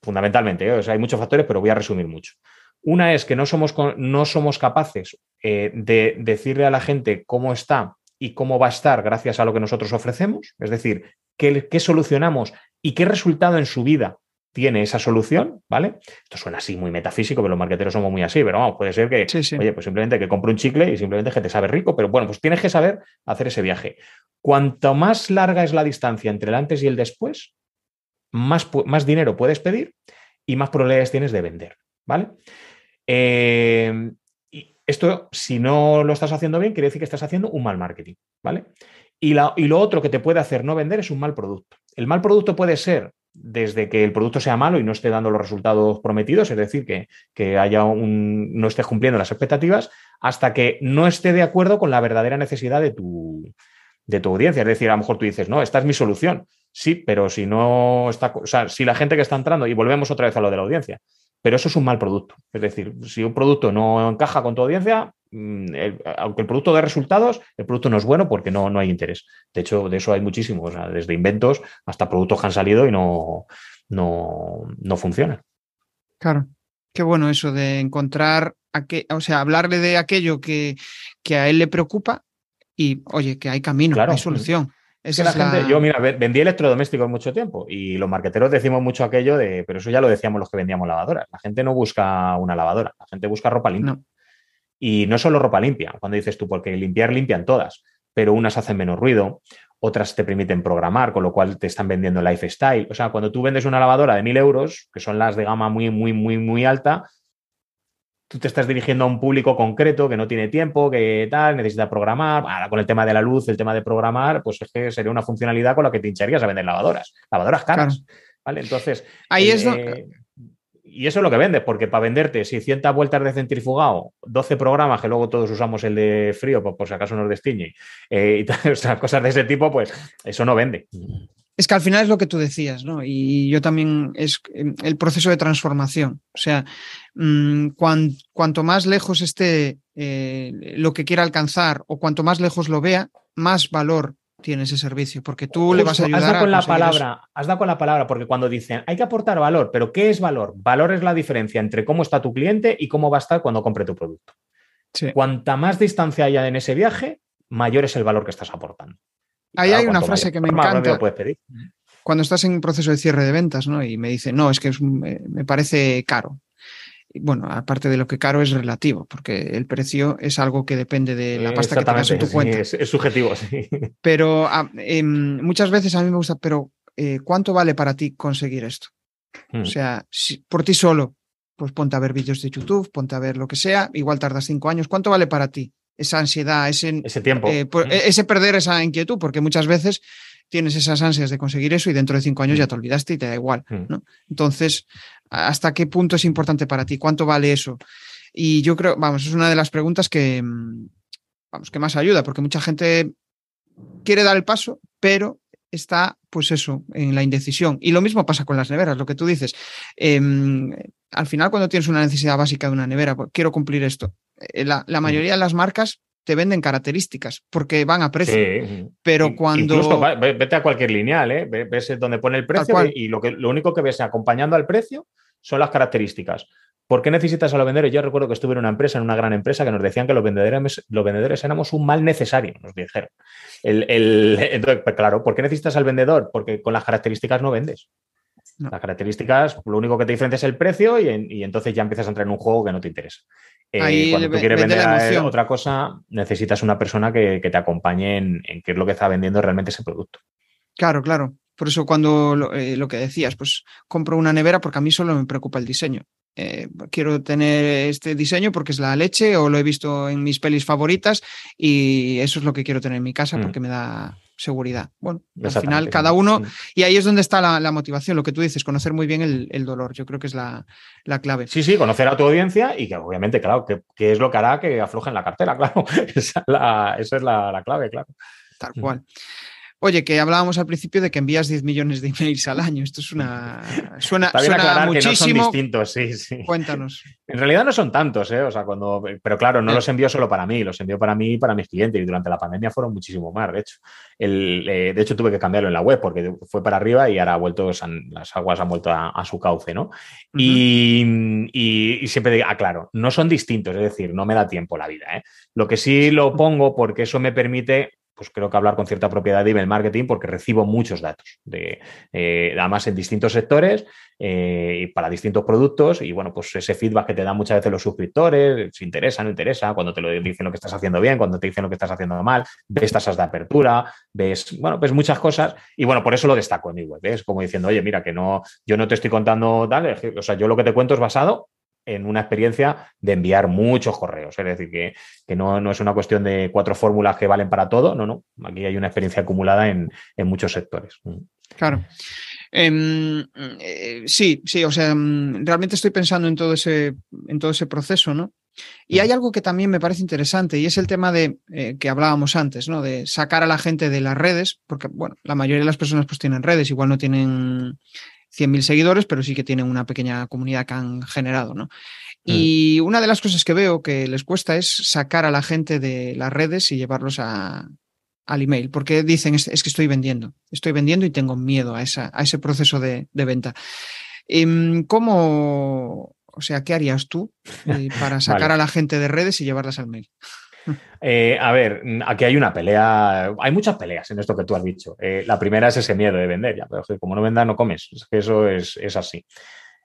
fundamentalmente. hay muchos factores, pero voy a resumir mucho. Una es que no somos, no somos capaces de decirle a la gente cómo está y cómo va a estar gracias a lo que nosotros ofrecemos, es decir, qué solucionamos y qué resultado en su vida tiene esa solución, ¿vale? Esto suena así muy metafísico, pero los marqueteros somos muy así, pero vamos, puede ser que, oye, pues simplemente que compre un chicle y simplemente que te sabe rico, pero bueno, pues tienes que saber hacer ese viaje. Cuanto más larga es la distancia entre el antes y el después, más, más dinero puedes pedir y más probabilidades tienes de vender, ¿vale? Eh, y esto, si no lo estás haciendo bien, quiere decir que estás haciendo un mal marketing, ¿vale? Y, la, y lo otro que te puede hacer no vender es un mal producto. El mal producto puede ser desde que el producto sea malo y no esté dando los resultados prometidos, es decir, que, haya un, no esté cumpliendo las expectativas, hasta que no esté de acuerdo con la verdadera necesidad de tu, de tu audiencia. Es decir, a lo mejor tú dices, no, esta es mi solución. Sí, pero si no está, o sea, si la gente que está entrando, y volvemos otra vez a lo de la audiencia, pero eso es un mal producto. Es decir, si un producto no encaja con tu audiencia, mm, aunque el producto dé resultados, el producto no es bueno porque no, no hay interés. De hecho, de eso hay muchísimo, desde inventos hasta productos que han salido y no, no, no funcionan. Claro. Qué bueno eso de encontrar, o sea, hablarle de aquello que, que a él le preocupa y, oye, que hay camino, hay solución yo, mira, vendí electrodomésticos mucho tiempo y los marqueteros decimos mucho aquello de, pero eso ya lo decíamos los que vendíamos lavadoras. La gente no busca una lavadora, la gente busca ropa limpia. Y no solo ropa limpia, cuando dices tú, porque limpiar limpian todas, pero unas hacen menos ruido, otras te permiten programar, con lo cual te están vendiendo lifestyle. O sea, cuando tú vendes una lavadora de mil euros, que son las de gama muy, muy, muy, muy alta, tú te estás dirigiendo a un público concreto que no tiene tiempo, que tal, necesita programar. Ahora con el tema de la luz, el tema de programar, pues es que sería una funcionalidad con la que te hincharías a vender lavadoras, lavadoras caras. ¿Vale? Entonces. Ahí es eh, y eso es lo que vendes, porque para venderte 600 vueltas de centrifugado, 12 programas, que luego todos usamos el de frío, por, si acaso nos destiñe, eh, y cosas de ese tipo, pues eso no vende. Es que al final es lo que tú decías, ¿no? Y yo también es em, el proceso de transformación. O sea, mm, cuanto más lejos esté eh, lo que quiera alcanzar o cuanto más lejos lo vea, más valor tiene ese servicio, porque tú le vas a ayudar. Has dado con la palabra, has dado con la palabra, porque cuando dicen hay que aportar valor, pero ¿qué es valor? Valor es la diferencia entre cómo está tu cliente y cómo va a estar cuando compre tu producto. Cuanta más distancia haya en ese viaje, mayor es el valor que estás aportando. Ahí hay una frase que me encanta. Cuando estás en un proceso de cierre de ventas, ¿no? Y me dice, no, es que me parece caro. Bueno, aparte de lo que caro es relativo, porque el precio es algo que depende de la pasta que tengas en tu cuenta. Es, subjetivo, sí. Pero ah, em, muchas veces a mí me gusta, pero eh, ¿cuánto vale para ti conseguir esto? O hmm. sea, si, por ti solo, pues ponte a ver vídeos de YouTube, ponte a ver lo que sea, igual tardas cinco años. ¿Cuánto vale para ti? esa ansiedad, ese, ese tiempo. Eh, mm. e-, ese perder esa inquietud, porque muchas veces tienes esas ansias de conseguir eso y dentro de cinco años ya mm. te olvidaste y te da igual. Mm. ¿no? Entonces, ¿hasta qué punto es importante para ti? ¿Cuánto vale eso? Y yo creo, vamos, es una de las preguntas que, vamos, que más ayuda, porque mucha gente quiere dar el paso, pero está, pues eso, en la indecisión. Y lo mismo pasa con las neveras, lo que tú dices. Em, al final, cuando tienes una necesidad básica de una nevera, pues, quiero cumplir esto. Eh, la, mayoría de las marcas te venden características porque van a precio. Pero cuando. Incluso vete a cualquier lineal, ¿eh? ves donde pone el precio y lo, que, lo único que ves acompañando al precio son las características. ¿Por qué necesitas a los vendedores? Yo recuerdo que estuve en una empresa, en una gran empresa, que nos decían que los vendedores, los vendedores éramos un mal necesario, nos dijeron. entonces, pues claro, ¿por qué necesitas al vendedor? Porque con las características no vendes. Las características, lo único que te diferencia es el precio y, entonces ya empiezas a entrar en un juego que no te interesa. Eh, cuando tú quieres vender otra cosa, necesitas una persona que, te acompañe en, qué es lo que está vendiendo realmente ese producto. Claro, claro. Por eso cuando lo, eh, lo, que decías, pues compro una nevera porque a mí solo me preocupa el diseño. Eh, quiero tener este diseño porque es la leche o lo he visto en mis pelis favoritas y eso es lo que quiero tener en mi casa mm. porque me da seguridad. Bueno, al final cada uno, y ahí es donde está la, motivación, lo que tú dices, conocer muy bien el, dolor, yo creo que es la, clave. Sí, sí, conocer a tu audiencia y que obviamente, claro, que, es lo que hará que aflojen la cartera, claro, esa es la, clave, claro. Tal cual. Oye, que hablábamos al principio de que envías 10 millones de emails al año. Esto es una. Suena, suena muchísimo. Que no son distintos, sí, sí. Cuéntanos. En realidad no son tantos, ¿eh? O sea, cuando. Pero claro, no los envío solo para mí, los envío para mí y para mis clientes. Y durante la pandemia fueron muchísimo más, de hecho. El, eh, de hecho, tuve que cambiarlo en la web porque fue para arriba y ahora ha vuelto, las aguas han vuelto a, su cauce, ¿no? y, y, siempre digo, aclaro, no son distintos, es decir, no me da tiempo la vida, ¿eh? Lo que sí lo pongo porque eso me permite pues creo que hablar con cierta propiedad de email marketing porque recibo muchos datos, de, eh, además en distintos sectores eh, y para distintos productos y bueno, pues ese feedback que te dan muchas veces los suscriptores, si interesa, no interesa, cuando te lo dicen lo que estás haciendo bien, cuando te dicen lo que estás haciendo mal, ves tasas de apertura, ves, bueno, pues muchas cosas y bueno, por eso lo destaco en mi web, es como diciendo, oye, mira, que no, yo no te estoy contando tal, o sea, yo lo que te cuento es basado en una experiencia de enviar muchos correos. Es decir, que, no, es una cuestión de cuatro fórmulas que valen para todo, no, no. Aquí hay una experiencia acumulada en, muchos sectores. Mm. Claro. Em, eh, sí, sí, o sea, mm, realmente estoy pensando en todo ese, en todo ese proceso, ¿no? Y hay algo que también me parece interesante y es el tema de eh, que hablábamos antes, ¿no? De sacar a la gente de las redes, porque, bueno, la mayoría de las personas pues tienen redes, igual no tienen 100.000 seguidores, pero sí que tienen una pequeña comunidad que han generado, ¿no? Mm. Y una de las cosas que veo que les cuesta es sacar a la gente de las redes y llevarlos a, al email, porque dicen, es, que estoy vendiendo, estoy vendiendo y tengo miedo a, esa, a ese proceso de, venta. Em, ¿Cómo, o sea, qué harías tú eh, para sacar a la gente de redes y llevarlas al mail? Eh, a ver, aquí hay una pelea, hay muchas peleas en esto que tú has dicho. Eh, la primera es ese miedo de vender, ya, pero como no vendas, no comes. Es que eso es, así.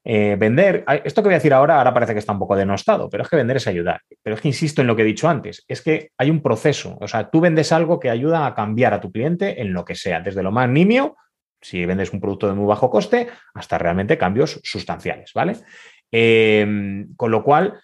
Eh, vender, esto que voy a decir ahora, ahora parece que está un poco denostado, pero es que vender es ayudar. Pero es que insisto en lo que he dicho antes, es que hay un proceso, o sea, tú vendes algo que ayuda a cambiar a tu cliente en lo que sea, desde lo más nimio, si vendes un producto de muy bajo coste, hasta realmente cambios sustanciales, ¿vale? con lo cual,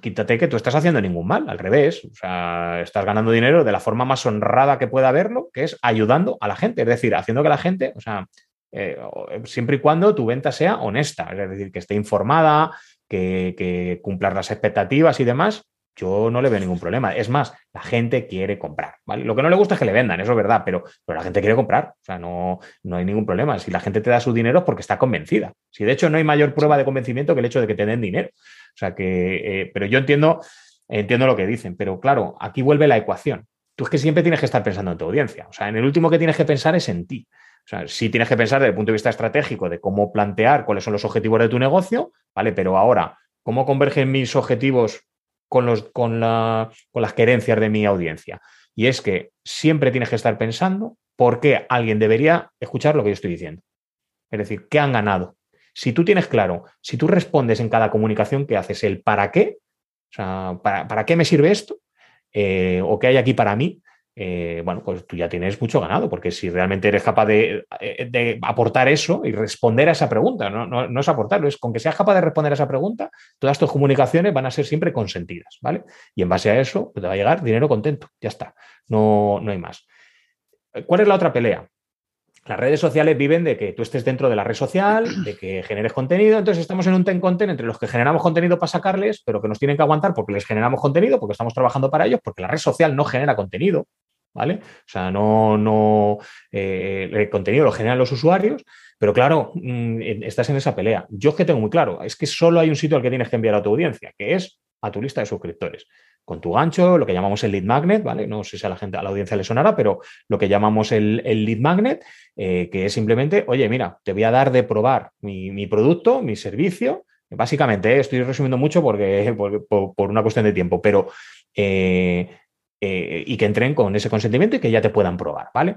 quítate que tú estás haciendo ningún mal, al revés, o sea, estás ganando dinero de la forma más honrada que pueda haberlo, que es ayudando a la gente, es decir, haciendo que la gente, o sea, eh, siempre y cuando tu venta sea honesta, es decir, que esté informada, que, que cumplas las expectativas y demás, yo no le veo ningún problema. Es más, la gente quiere comprar. Lo que no le gusta es que le vendan, eso es verdad, pero, pero la gente quiere comprar, o sea, no, no hay ningún problema. Si la gente te da su dinero es porque está convencida. Si de hecho no hay mayor prueba de convencimiento que el hecho de que te den dinero. O sea, que, eh, pero yo entiendo, entiendo lo que dicen, pero claro, aquí vuelve la ecuación. Tú es que siempre tienes que estar pensando en tu audiencia. O sea, en el último que tienes que pensar es en ti. O sea, sí tienes que pensar desde el punto de vista estratégico de cómo plantear cuáles son los objetivos de tu negocio, ¿vale? Pero ahora, ¿cómo convergen mis objetivos con, los, con, la, con las querencias de mi audiencia. Y es que siempre tienes que estar pensando por qué alguien debería escuchar lo que yo estoy diciendo. Es decir, ¿qué han ganado? Si tú tienes claro, si tú respondes en cada comunicación que haces el para qué, o sea, ¿para, para qué me sirve esto? Eh, ¿O qué hay aquí para mí? Eh, bueno, pues tú ya tienes mucho ganado, porque si realmente eres capaz de, eh, aportar eso y responder a esa pregunta, no, es aportarlo, es con que seas capaz de responder a esa pregunta, todas tus comunicaciones van a ser siempre consentidas, ¿vale? Y en base a eso pues te va a llegar dinero contento, ya está, no, no hay más. ¿Cuál es la otra pelea? Las redes sociales viven de que tú estés dentro de la red social, de que generes contenido. Entonces estamos en un ten content entre los que generamos contenido para sacarles, pero que nos tienen que aguantar porque les generamos contenido, porque estamos trabajando para ellos, porque la red social no genera contenido. ¿Vale? O sea, no, no eh, el contenido lo generan los usuarios, pero claro, mm, estás en esa pelea. Yo es que tengo muy claro, es que solo hay un sitio al que tienes que enviar a tu audiencia, que es a tu lista de suscriptores. Con tu gancho, lo que llamamos el lead magnet, ¿vale? No sé si a la gente, a la audiencia le sonará, pero lo que llamamos el, lead magnet, eh, que es simplemente, oye, mira, te voy a dar de probar mi, producto, mi servicio. Básicamente, estoy resumiendo mucho porque, por, una cuestión de tiempo, pero eh, y que entren con ese consentimiento y que ya te puedan probar, ¿vale?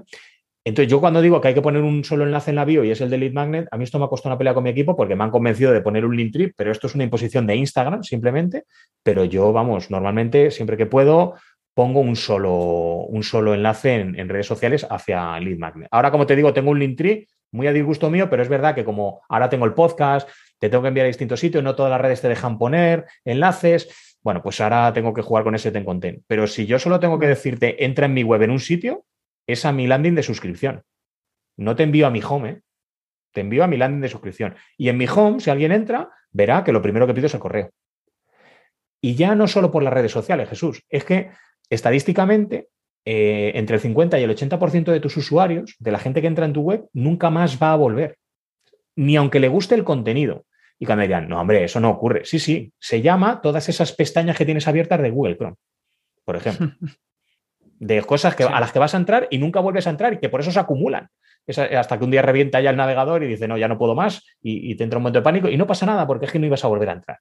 Entonces, yo cuando digo que hay que poner un solo enlace en la bio y es el de Lead Magnet, a mí esto me ha costado una pelea con mi equipo porque me han convencido de poner un link trip, pero esto es una imposición de Instagram simplemente. Pero yo, vamos, normalmente, siempre que puedo, pongo un solo, un solo enlace en, redes sociales hacia Lead Magnet. Ahora, como te digo, tengo un link tree muy a disgusto mío, pero es verdad que como ahora tengo el podcast, te tengo que enviar a distintos sitios, no todas las redes te dejan poner enlaces. Bueno, pues ahora tengo que jugar con ese ten content. Pero si yo solo tengo que decirte, entra en mi web en un sitio, es a mi landing de suscripción. No te envío a mi home, ¿eh? te envío a mi landing de suscripción. Y en mi home, si alguien entra, verá que lo primero que pido es el correo. Y ya no solo por las redes sociales, Jesús, es que estadísticamente, eh, entre el 50 y el 80% de tus usuarios, de la gente que entra en tu web, nunca más va a volver. Ni aunque le guste el contenido. Y cuando dirán, no, hombre, eso no ocurre. Sí, sí, se llama todas esas pestañas que tienes abiertas de Google Chrome, por ejemplo. de cosas que, a las que vas a entrar y nunca vuelves a entrar y que por eso se acumulan. hasta que un día revienta ya el navegador y dice, no, ya no puedo más y, y, te entra un momento de pánico y no pasa nada porque es que no ibas a volver a entrar.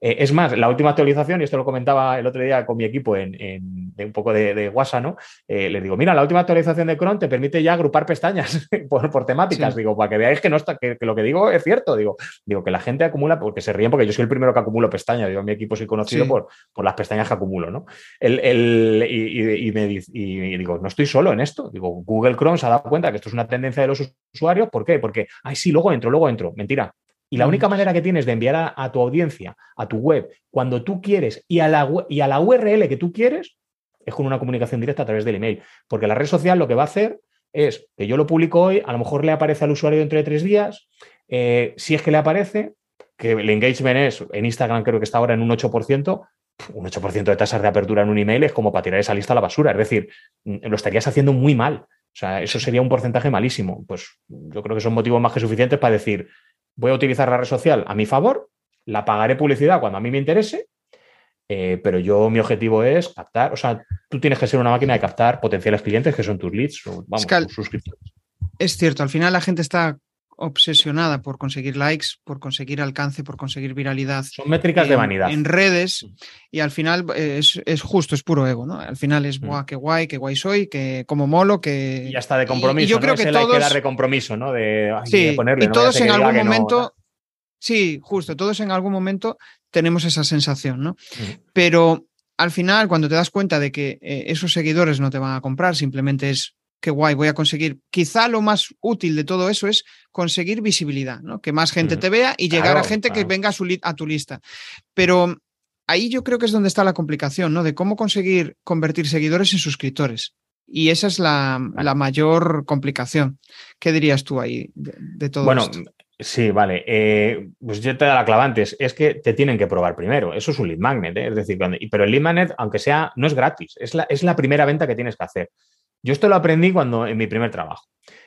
Eh, es más, la última actualización, y esto lo comentaba el otro día con mi equipo en, un poco de, WhatsApp, ¿no? Eh, les digo, mira, la última actualización de Chrome te permite ya agrupar pestañas por, temáticas. Digo, para que veáis que, no está, que, lo que digo es cierto. Digo, digo, que la gente acumula, porque se ríen, porque yo soy el primero que acumulo pestañas. Digo, mi equipo soy conocido por, por las pestañas que acumulo, ¿no? El, y, me, y, digo, no estoy solo en esto. Digo, Google Chrome se ha dado cuenta que esto es una tendencia de los usuarios. ¿Por qué? Porque, ay, sí, luego entro, luego entro. Mentira. Y la única manera que tienes de enviar a, tu audiencia, a tu web, cuando tú quieres y a, la, y a la URL que tú quieres, es con una comunicación directa a través del email. Porque la red social lo que va a hacer es que yo lo publico hoy, a lo mejor le aparece al usuario dentro de tres días, eh, si es que le aparece, que el engagement es, en Instagram creo que está ahora en un 8%, un 8% de tasas de apertura en un email es como para tirar esa lista a la basura. Es decir, lo estarías haciendo muy mal. O sea, eso sería un porcentaje malísimo. Pues yo creo que son motivos más que suficientes para decir, voy a utilizar la red social a mi favor, la pagaré publicidad cuando a mí me interese, eh, pero yo mi objetivo es captar, o sea, tú tienes que ser una máquina de captar potenciales clientes que son tus leads, o, vamos, tus suscriptores. Es cierto, al final la gente está obsesionada por conseguir likes, por conseguir alcance, por conseguir viralidad. Son métricas de vanidad. En redes mm. y al final eh, es, justo, es puro ego, ¿no? Al final es, mm. qué guay, qué guay soy, que como molo, que... Y ya está de compromiso, yo creo que todos... hay que dar de compromiso, ¿no? De, sí, y todos en algún momento... sí, justo, todos en algún momento tenemos esa sensación, ¿no? Mm. Pero al final, cuando te das cuenta de que eh, esos seguidores no te van a comprar, simplemente es qué guay, voy a conseguir. Quizá lo más útil de todo eso es conseguir visibilidad, ¿no? Que más gente te vea y llegar a gente que venga a, su a tu lista. Pero ahí yo creo que es donde está la complicación, ¿no? De cómo conseguir convertir seguidores en suscriptores. Y esa es la, mayor complicación. ¿Qué dirías tú ahí de, todo bueno, esto? Sí, vale. Eh, pues yo te da la clava antes. Es que te tienen que probar primero. Eso es un lead magnet. ¿eh? Es decir, pero el lead magnet, aunque sea, no es gratis. Es la, es la primera venta que tienes que hacer. Yo esto lo aprendí cuando en mi primer trabajo.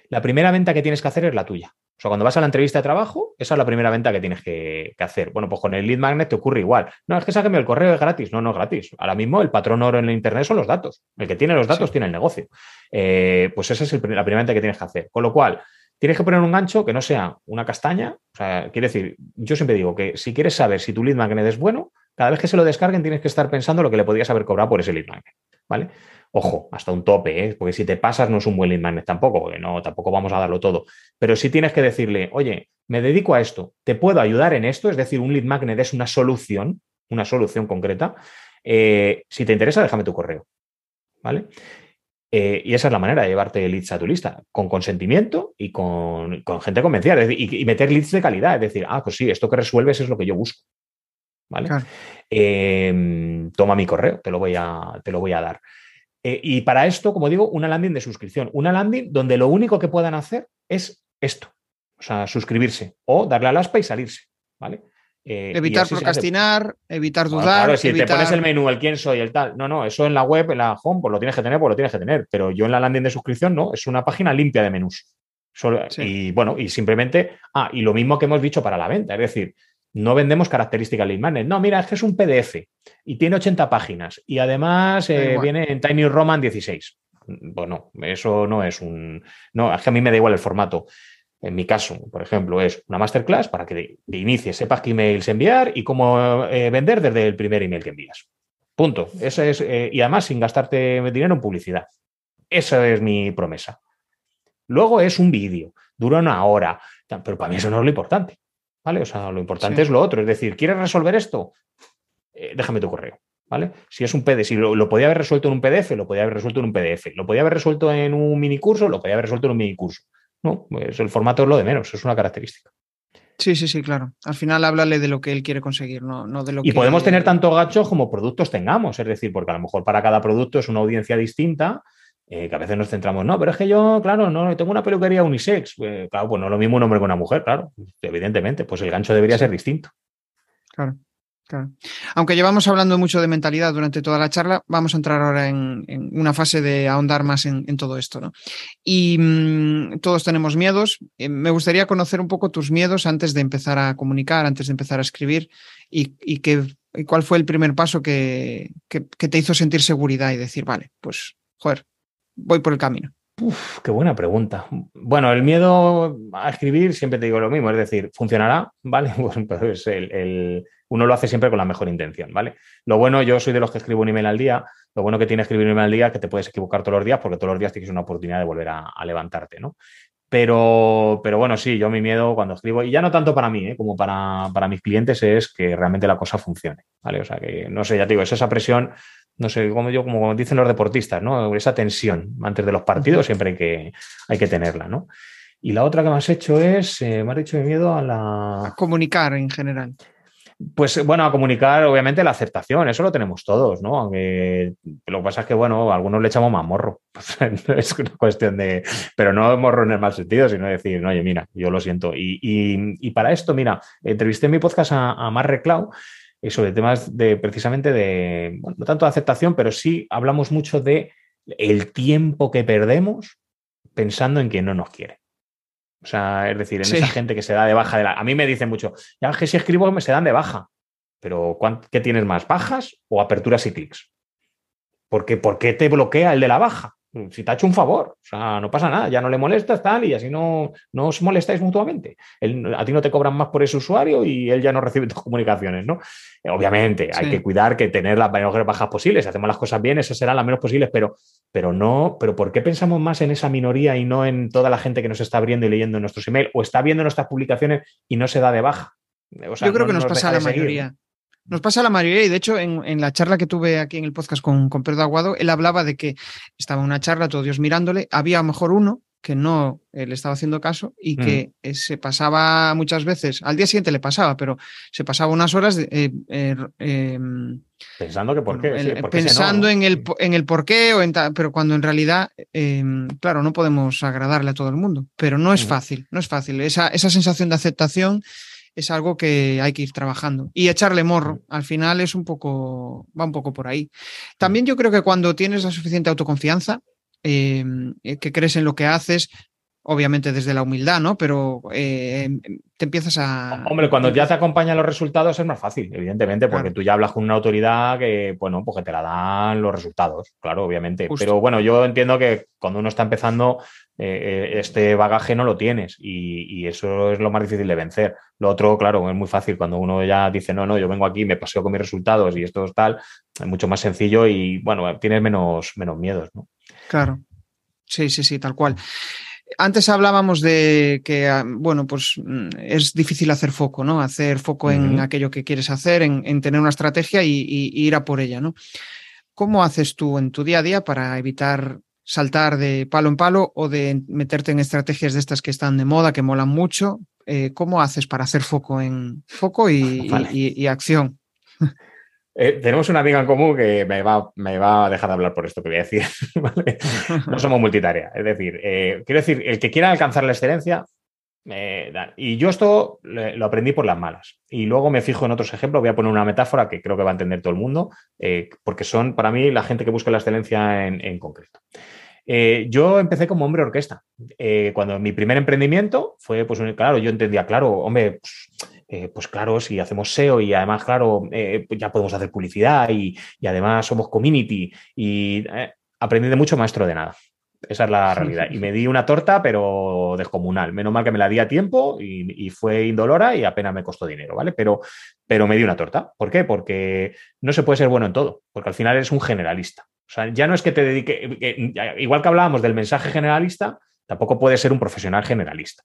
La primera venta que tienes que hacer es la tuya. O sea, cuando vas a la entrevista de trabajo, esa es la primera venta que tienes que, hacer. Bueno, pues con el lead magnet te ocurre igual. No, es que sáqueme el correo es gratis. No, no es gratis. Ahora mismo el patrón oro en el Internet son los datos. El que tiene los datos tiene el negocio. Eh, pues esa es la primera venta que tienes que hacer. Con lo cual, Tienes que poner un gancho que no sea una castaña. O sea, quiere decir, yo siempre digo que si quieres saber si tu lead magnet es bueno, cada vez que se lo descarguen tienes que estar pensando lo que le podrías haber cobrado por ese lead magnet. ¿Vale? Ojo, hasta un tope, ¿eh? porque si te pasas no es un buen lead magnet tampoco, porque no, tampoco vamos a darlo todo. Pero sí tienes que decirle, oye, me dedico a esto, ¿te puedo ayudar en esto? Es decir, un lead magnet es una solución, una solución concreta. Eh, si te interesa, déjame tu correo. ¿Vale? Eh, y esa es la manera de llevarte leads a tu lista, con consentimiento y con, gente convencida, y, meter leads de calidad, es decir, ah, pues sí, esto que resuelves es lo que yo busco. ¿Vale? Em, toma mi correo, te lo voy a, te lo voy a dar. Eh, y para esto, como digo, una landing de suscripción, una landing donde lo único que puedan hacer es esto, o sea, suscribirse o darle al aspa y salirse, ¿vale? Eh, evitar procrastinar, evitar dudar. claro, si te pones el menú, el quién soy, el tal. No, no, eso en la web, en la home, pues lo tienes que tener, pues lo tienes que tener. Pero yo en la landing de suscripción no, es una página limpia de menús. Y bueno, y simplemente. Ah, y lo mismo que hemos dicho para la venta, es decir, no vendemos características lead magnet. No, mira, es que es un PDF y tiene 80 páginas y además eh, viene en Tiny Roman 16. Bueno, eso no es un. No, es que a mí me da igual el formato. En mi caso, por ejemplo, es una masterclass para que de, inicie sepas qué emails enviar y cómo eh, vender desde el primer email que envías. Punto. Eso es, eh, y además sin gastarte dinero en publicidad. Esa es mi promesa. Luego es un vídeo, dura una hora, pero para mí eso no es lo importante. ¿Vale? O sea, lo importante es lo otro. Es decir, ¿quieres resolver esto? Eh, déjame tu correo. ¿Vale? Si es un PDF, si lo, lo, podía haber resuelto en un PDF, lo podía haber resuelto en un PDF. Lo podía haber resuelto en un mini curso, lo podía haber resuelto en un mini curso. No, pues el formato es lo de menos, es una característica. Sí, sí, sí, claro. Al final háblale de lo que él quiere conseguir, no, no de lo y que... podemos tener tanto gachos como productos tengamos, es decir, porque a lo mejor para cada producto es una audiencia distinta, eh, que a veces nos centramos, no, pero es que yo, claro, no tengo una peluquería unisex. Pues, claro, pues no es lo mismo un hombre que una mujer, claro, evidentemente, pues el gancho debería ser distinto. Claro. Aunque llevamos hablando mucho de mentalidad durante toda la charla, vamos a entrar ahora en, una fase de ahondar más en, todo esto. ¿no? Y mm, todos tenemos miedos. Eh, me gustaría conocer un poco tus miedos antes de empezar a comunicar, antes de empezar a escribir y, cuál fue el primer paso que, te hizo sentir seguridad y decir, vale, pues, joder, voy por el camino. Uf, qué buena pregunta. Bueno, el miedo a escribir, siempre te digo lo mismo, es decir, ¿funcionará? ¿Vale? Pues el, uno lo hace siempre con la mejor intención, ¿vale? Lo bueno, yo soy de los que escribo un email al día, lo bueno que tiene escribir un email al día es que te puedes equivocar todos los días porque todos los días tienes una oportunidad de volver a, levantarte, ¿no? Pero, pero bueno, sí, yo mi miedo cuando escribo, y ya no tanto para mí, ¿eh? como para, para mis clientes, es que realmente la cosa funcione, ¿vale? O sea, que no sé, ya te digo, es esa presión no sé, como yo, como dicen los deportistas, ¿no? Esa tensión antes de los partidos siempre hay que, hay que tenerla, ¿no? Y la otra que me has hecho es, eh, me has dicho de miedo a la... A comunicar en general. Pues bueno, a comunicar obviamente la aceptación, eso lo tenemos todos, ¿no? Aunque lo que pasa es que, bueno, a algunos le echamos más morro. es una cuestión de. Pero no morro en el mal sentido, sino decir, oye, mira, yo lo siento. Y, para esto, mira, entrevisté en mi podcast a, a Reclau sobre temas de precisamente de, bueno, no tanto de aceptación, pero sí hablamos mucho de el tiempo que perdemos pensando en quien no nos quiere. O sea, es decir, en esa gente que se da de baja de la... A mí me dicen mucho, ya que si escribo me se dan de baja, pero ¿qué tienes más, bajas o aperturas y clics? Porque, ¿Por qué te bloquea el de la baja? Si te ha hecho un favor, o sea, no pasa nada, ya no le molestas, tal, y así no, no os molestáis mutuamente. a ti no te cobran más por ese usuario y él ya no recibe tus comunicaciones, ¿no? Obviamente, hay que cuidar que tener las menores bajas posibles, si hacemos las cosas bien, esas serán las menos posibles, pero, pero no, pero ¿por qué pensamos más en esa minoría y no en toda la gente que nos está abriendo y leyendo nuestros emails o está viendo nuestras publicaciones y no se da de baja? Yo creo que nos, pasa a la mayoría. Nos pasa a la mayoría y de hecho en, la charla que tuve aquí en el podcast con, con Pedro Aguado, él hablaba de que estaba en una charla, todos Dios mirándole, había a lo mejor uno que no eh, le estaba haciendo caso y que eh, se pasaba muchas veces, al día siguiente le pasaba, pero se pasaba unas horas eh, em, pensando que por qué. pensando en, el, en el por qué, o en pero cuando en realidad, em, claro, no podemos agradarle a todo el mundo, pero no es fácil, no es fácil. Esa, esa sensación de aceptación es algo que hay que ir trabajando. Y echarle morro, al final es un poco, va un poco por ahí. También yo creo que cuando tienes la suficiente autoconfianza, Em, eh, que crees en lo que haces, obviamente desde la humildad, ¿no? Pero eh, te empiezas a... Hombre, cuando ya te acompañan los resultados es más fácil, evidentemente, porque tú ya hablas con una autoridad que, bueno, pues que te la dan los resultados, claro, obviamente. Pero bueno, yo entiendo que cuando uno está empezando, eh, este bagaje no lo tienes y, eso es lo más difícil de vencer. Lo otro, claro, es muy fácil. Cuando uno ya dice, no, no, yo vengo aquí, me paseo con mis resultados y esto es tal, es mucho más sencillo y, bueno, tienes menos, menos miedos, ¿no? Claro. Sí, sí, sí, tal cual. Antes hablábamos de que, ah, bueno, pues mm, es difícil hacer foco, ¿no? Hacer foco en aquello que quieres hacer, en, tener una estrategia y, ir a por ella, ¿no? ¿Cómo haces tú en tu día a día para evitar saltar de palo en palo o de meterte en estrategias de estas que están de moda, que molan mucho? Eh, ¿Cómo haces para hacer foco en foco y acción? Eh, tenemos una amiga en común que me va, me va, a dejar de hablar por esto que voy a decir. No somos multitarea. Es decir, eh, quiero decir, el que quiera alcanzar la excelencia, y yo esto lo aprendí por las malas. Y luego me fijo en otros ejemplos. Voy a poner una metáfora que creo que va a entender todo el mundo, eh, porque son para mí la gente que busca la excelencia en, concreto. yo empecé como hombre orquesta. cuando mi primer emprendimiento fue, pues, claro, yo entendía, claro, hombre, pues, eh, pues claro, si hacemos SEO y además, claro, eh, pues ya podemos hacer publicidad y, además somos community y eh, aprendí de mucho maestro de nada. Esa es la realidad. Y me di una torta, pero descomunal. Menos mal que me la di a tiempo y, fue indolora y apenas me costó dinero, ¿vale? Pero, pero me di una torta. ¿Por qué? Porque no se puede ser bueno en todo, porque al final eres un generalista. O sea, ya no es que te dedique, igual que hablábamos del mensaje generalista, tampoco puedes ser un profesional generalista.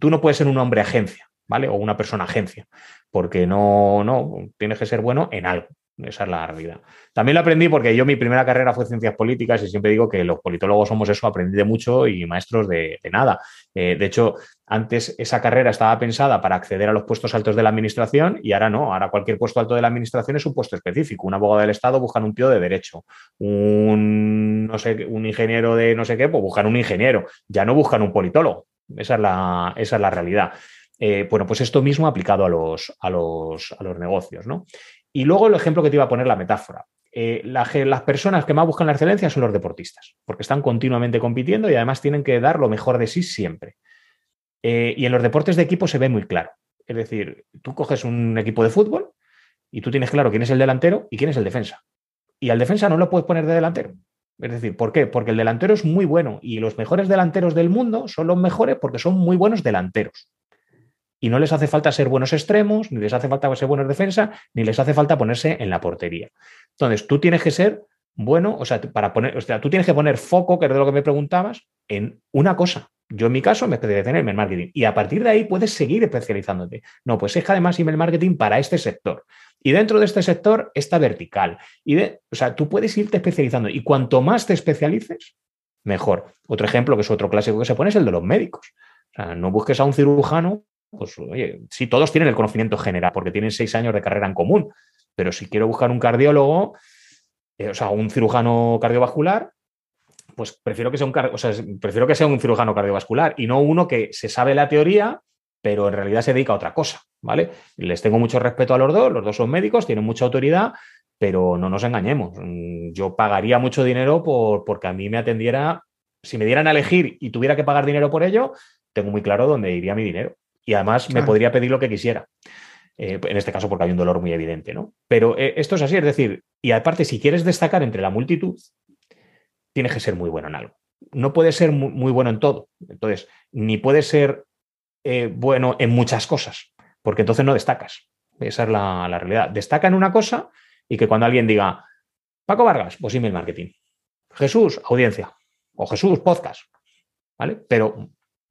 tú no puedes ser un hombre agencia. ¿Vale? O una persona agencia, porque no, no, tienes que ser bueno en algo. Esa es la realidad. También lo aprendí porque yo mi primera carrera fue ciencias políticas y siempre digo que los politólogos somos eso, aprendí de mucho y maestros de, nada. Eh, de hecho, antes esa carrera estaba pensada para acceder a los puestos altos de la administración y ahora no. Ahora cualquier puesto alto de la administración es un puesto específico. Un abogado del Estado buscan un tío de derecho. Un, no sé, un ingeniero de no sé qué, pues buscan un ingeniero. Ya no buscan un politólogo. Esa es la, esa es la realidad. Eh, bueno, pues esto mismo aplicado a los, a los, negocios, ¿no? Y luego el ejemplo que te iba a poner, la metáfora. Eh, las personas que más buscan la excelencia son los deportistas, porque están continuamente compitiendo y además tienen que dar lo mejor de sí siempre. Eh, y en los deportes de equipo se ve muy claro. Es decir, tú coges un equipo de fútbol y tú tienes claro quién es el delantero y quién es el defensa. Y al defensa no lo puedes poner de delantero. Es decir, ¿por qué? Porque el delantero es muy bueno y los mejores delanteros del mundo son los mejores porque son muy buenos delanteros. Y no les hace falta ser buenos extremos, ni les hace falta ser buenos defensa, ni les hace falta ponerse en la portería. Entonces, tú tienes que ser bueno, o sea, para poner, o sea, tú tienes que poner foco, que es de lo que me preguntabas, en una cosa. Yo en mi caso me especialicé en email marketing y a partir de ahí puedes seguir especializándote. No, pues es que además email marketing para este sector. Y dentro de este sector está vertical. Y de, o sea, tú puedes irte especializando y cuanto más te especialices, mejor. Otro ejemplo, que es otro clásico que se pone, es el de los médicos. O sea, no busques a un cirujano pues oye, sí, todos tienen el conocimiento general porque tienen seis años de carrera en común, pero si quiero buscar un cardiólogo, eh, o sea, un cirujano cardiovascular, pues prefiero que, sea un, o sea, prefiero que sea un cirujano cardiovascular y no uno que se sabe la teoría, pero en realidad se dedica a otra cosa, ¿vale? Les tengo mucho respeto a los dos, los dos son médicos, tienen mucha autoridad, pero no nos engañemos. Mm, yo pagaría mucho dinero por, porque a mí me atendiera, si me dieran a elegir y tuviera que pagar dinero por ello, tengo muy claro dónde iría mi dinero y además me podría pedir lo que quisiera. Eh, en este caso porque hay un dolor muy evidente, ¿no? Pero eh, esto es así, es decir, y aparte, si quieres destacar entre la multitud, tienes que ser muy bueno en algo. No puedes ser muy, bueno en todo. Entonces, ni puedes ser eh, bueno en muchas cosas, porque entonces no destacas. Esa es la, la, realidad. Destaca en una cosa y que cuando alguien diga, Paco Vargas, pues email marketing. Jesús, audiencia. O Jesús, podcast. ¿Vale? Pero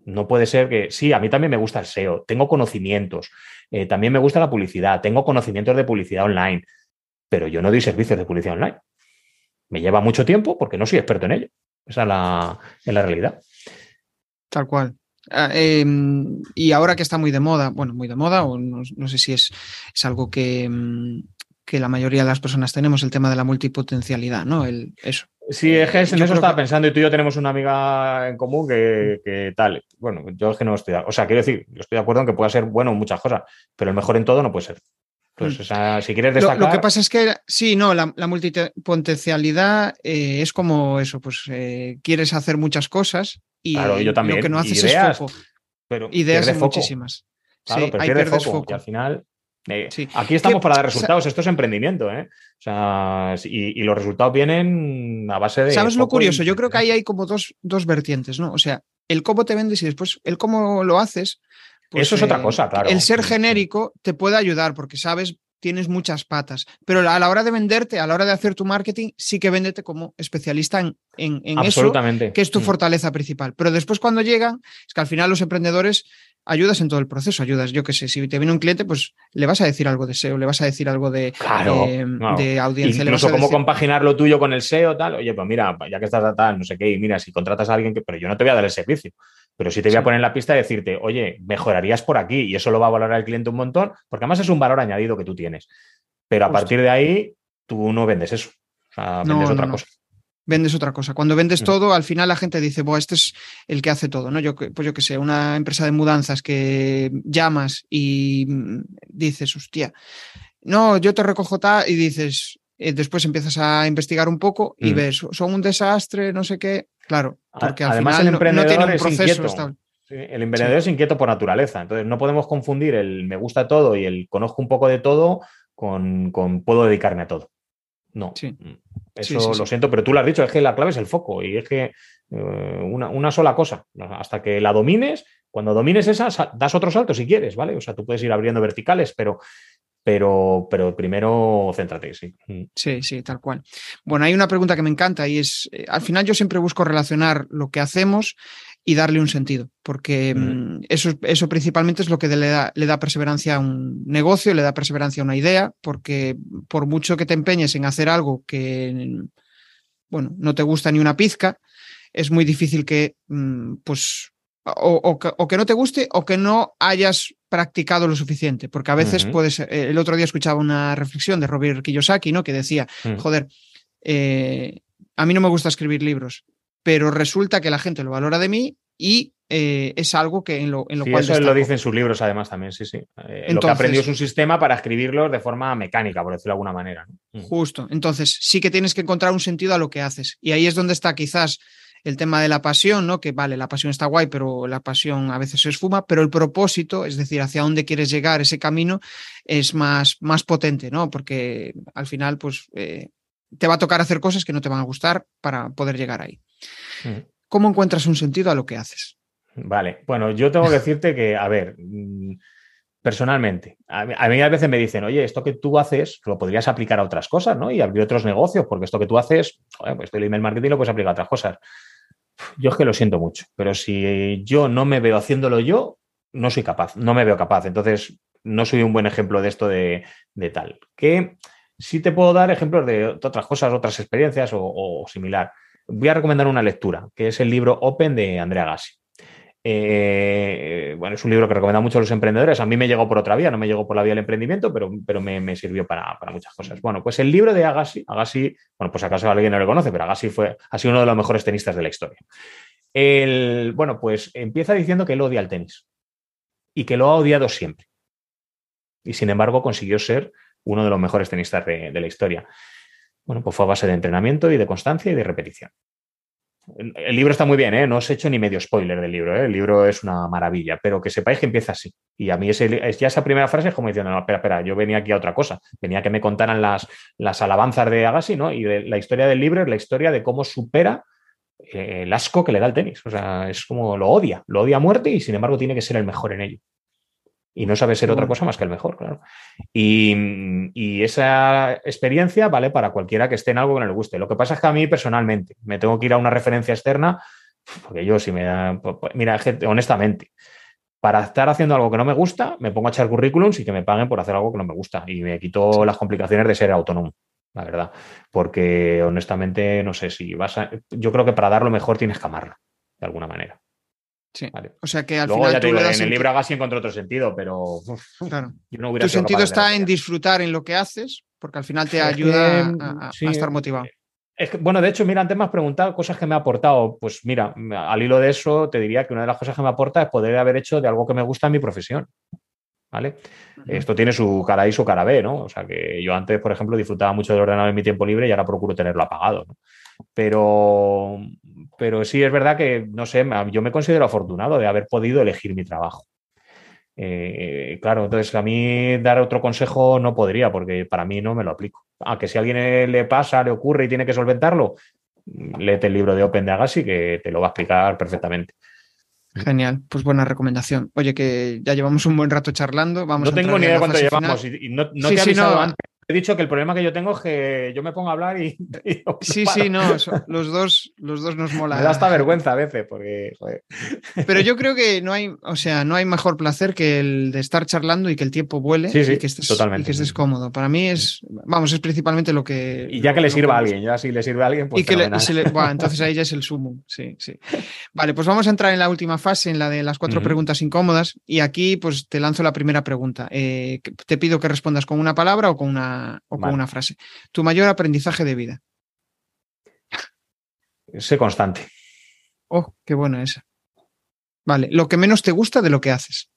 no puede ser que, sí, a mí también me gusta el SEO, tengo conocimientos, eh, también me gusta la publicidad, tengo conocimientos de publicidad online, pero yo no doy servicios de publicidad online. Me lleva mucho tiempo porque no soy experto en ello. Esa es la, la realidad. Tal cual. Ah, em, y ahora que está muy de moda, bueno, muy de moda, o no, sé si es, es algo que, em, que, la mayoría de las personas tenemos, el tema de la multipotencialidad, ¿no? El, eso. Sí, es que en eso estaba pensando y tú y yo tenemos una amiga en común que, tal. Bueno, yo es que no estoy, o sea, quiero decir, yo estoy de acuerdo en que pueda ser bueno en muchas cosas, pero el mejor en todo no puede ser. Entonces, mm. o sea, si quieres destacar... Lo, que pasa es que, sí, no, la, multipotencialidad eh, es como eso, pues eh, quieres hacer muchas cosas y yo también. lo que no haces es foco. Pero ideas hay muchísimas. Claro, pero pierdes foco, Y al final eh, aquí estamos para dar resultados, esto es emprendimiento, ¿eh? O sea, y, los resultados vienen a base de. ¿Sabes lo curioso? Yo creo que ahí hay como dos, dos, vertientes, ¿no? O sea, el cómo te vendes y después el cómo lo haces. Pues, Eso es otra eh, cosa, claro. El ser genérico te puede ayudar porque sabes, tienes muchas patas, pero a la hora de venderte, a la hora de hacer tu marketing, sí que véndete como especialista en, en, en eso, que es tu mm. fortaleza principal. Pero después cuando llegan, es que al final los emprendedores ayudas en todo el proceso, ayudas, yo qué sé, si te viene un cliente, pues le vas a decir algo de SEO, le vas a decir algo de, de audiencia. Incluso cómo compaginar lo tuyo con el SEO, tal, oye, pues mira, ya que estás tal, no sé qué, y mira, si contratas a alguien que, pero yo no te voy a dar el servicio, pero sí te voy a poner en la pista y decirte, oye, mejorarías por aquí, y eso lo va a valorar el cliente un montón, porque además es un valor añadido que tú tienes. Pero a partir de ahí, tú no vendes eso, o sea, vendes otra cosa vendes otra cosa. Cuando vendes todo, al final la gente dice, bueno, este es el que hace todo, ¿no? Yo, pues yo que sé, una empresa de mudanzas que llamas y mm, dices, hostia, no, yo te recojo tal y dices, eh, después empiezas a investigar un poco y mm. ves, son un desastre, no sé qué. Claro, porque al Además, final el emprendedor no, tiene un proceso estable. el emprendedor es inquieto por naturaleza, entonces no podemos confundir el me gusta todo y el conozco un poco de todo con, con puedo dedicarme a todo. No. Sí. Eso lo siento, pero tú lo has dicho, es que la clave es el foco y es que eh, una, sola cosa. Hasta que la domines, cuando domines esa, das otro salto si quieres, ¿vale? O sea, tú puedes ir abriendo verticales, pero, pero, pero primero céntrate, sí. Mm. Sí, sí, tal cual. Bueno, hay una pregunta que me encanta y es, eh, al final yo siempre busco relacionar lo que hacemos y darle un sentido, porque mm, eso, eso principalmente es lo que le da, le da perseverancia a un negocio, le da perseverancia a una idea, porque por mucho que te empeñes en hacer algo que, bueno, no te gusta ni una pizca, es muy difícil que, mm, pues, o, que, no te guste o que no hayas practicado lo suficiente, porque a veces puedes, el otro día escuchaba una reflexión de Robert Kiyosaki, ¿no? Que decía, mm. joder, eh, a mí no me gusta escribir libros, pero resulta que la gente lo valora de mí y eh, es algo que en lo, en lo cual. Eso lo dice en sus libros, además, también, sí, sí. Eh, lo que aprendió es un sistema para escribirlos de forma mecánica, por decirlo de alguna manera. Mm. Justo. Entonces, sí que tienes que encontrar un sentido a lo que haces. Y ahí es donde está quizás el tema de la pasión, ¿no? Que vale, la pasión está guay, pero la pasión a veces se esfuma, pero el propósito, es decir, hacia dónde quieres llegar, ese camino, es más, más potente, ¿no? Porque al final, pues, eh, te va a tocar hacer cosas que no te van a gustar para poder llegar ahí. Mm. ¿Cómo encuentras un sentido a lo que haces? Vale, bueno, yo tengo que decirte que, a ver, mm, personalmente, a mí, a veces me dicen, oye, esto que tú haces lo podrías aplicar a otras cosas, ¿no? Y abrir otros negocios, porque esto que tú haces, pues el email marketing lo puedes aplicar a otras cosas. Yo es que lo siento mucho, pero si yo no me veo haciéndolo yo, no soy capaz, no me veo capaz. Entonces, no soy un buen ejemplo de esto de, tal. Que sí te puedo dar ejemplos de otras cosas, otras experiencias o similar voy a recomendar una lectura, que es el libro Open de Andrea Gassi. Eh, bueno, es un libro que recomienda mucho a los emprendedores. A mí me llegó por otra vía, no me llegó por la vía del emprendimiento, pero, pero me, sirvió para, muchas cosas. Bueno, pues el libro de Agassi, Agassi, bueno, pues acaso alguien no lo conoce, pero Agassi fue, ha sido uno de los mejores tenistas de la historia. El, bueno, pues empieza diciendo que él odia el tenis y que lo ha odiado siempre. Y sin embargo consiguió ser uno de los mejores tenistas de la historia. Bueno, pues fue a base de entrenamiento y de constancia y de repetición. El libro está muy bien, ¿eh? no os he hecho ni medio spoiler del libro, ¿eh? el libro es una maravilla, pero que sepáis que empieza así. Y a mí ya esa primera frase es como diciendo, no, espera, espera, yo venía aquí a otra cosa, venía a que me contaran las, las alabanzas de Agassi, ¿no? Y la historia del libro es la historia de cómo supera eh, el asco que le da el tenis. O sea, es como lo odia, lo odia a muerte y sin embargo tiene que ser el mejor en ello y no sabe ser otra cosa más que el mejor, claro. Y, esa experiencia vale para cualquiera que esté en algo que no le guste. Lo que pasa es que a mí personalmente me tengo que ir a una referencia externa, porque yo si me da, mira, honestamente, para estar haciendo algo que no me gusta, me pongo a echar currículums y que me paguen por hacer algo que no me gusta y me quito las complicaciones de ser autónomo. la verdad. Porque honestamente, no sé si vas a. Yo creo que para dar lo mejor tienes que amarlo, de alguna manera. Sí. O sea que al Luego, final. ya te digo, en el libro Agassi encontré otro sentido, pero uf, Claro. yo no hubiera Tu sentido está en disfrutar en lo que haces, porque al final te Es ayuda que, a, sí, a estar motivado. Es que, bueno, de hecho, mira, antes me has preguntado cosas que me ha aportado. Pues mira, al hilo de eso, te diría que una de las cosas que me aporta es poder haber hecho de algo que me gusta en mi profesión. ¿Vale? Esto tiene su cara A y su cara B, ¿no? O sea que yo antes, por ejemplo, disfrutaba mucho del ordenador en mi tiempo libre y ahora procuro tenerlo apagado, ¿no? Pero, pero sí es verdad que, no sé, yo me considero afortunado de haber podido elegir mi trabajo. Eh, claro, entonces a mí dar otro consejo no podría, porque para mí no me lo aplico. Aunque si a alguien le pasa, le ocurre y tiene que solventarlo, léete el libro de Open de Agassi que te lo va a explicar perfectamente. Genial, pues buena recomendación. Oye, que ya llevamos un buen rato charlando. Vamos no a tengo ni idea cuánto llevamos y, no, no Sí, te he sí, avisado no. antes. He dicho que el problema que yo tengo es que yo me pongo a hablar y, y no Sí, paro. sí, no, eso- los dos, los dos nos mola. Me da hasta vergüenza a veces porque joder. Pero yo creo que no hay, o sea, no hay mejor placer que el de estar charlando y que el tiempo vuele Sí, sí, y, que estés, totalmente. y que estés cómodo. Para mí es, vamos, es principalmente lo que. y ya lo- que le sirva a alguien, ya si le sirve a alguien, pues y que le- se entonces ahí ya es el sumo. Sí, sí. Vale, pues vamos a entrar en la última fase, en la de las cuatro preguntas incómodas. Y aquí, pues te lanzo la primera pregunta. Eh, te pido que respondas con una palabra o con una, o con Vale. una frase. Tu mayor aprendizaje de vida. Sé constante. Oh, qué buena esa. Vale, lo que menos te gusta de lo que haces.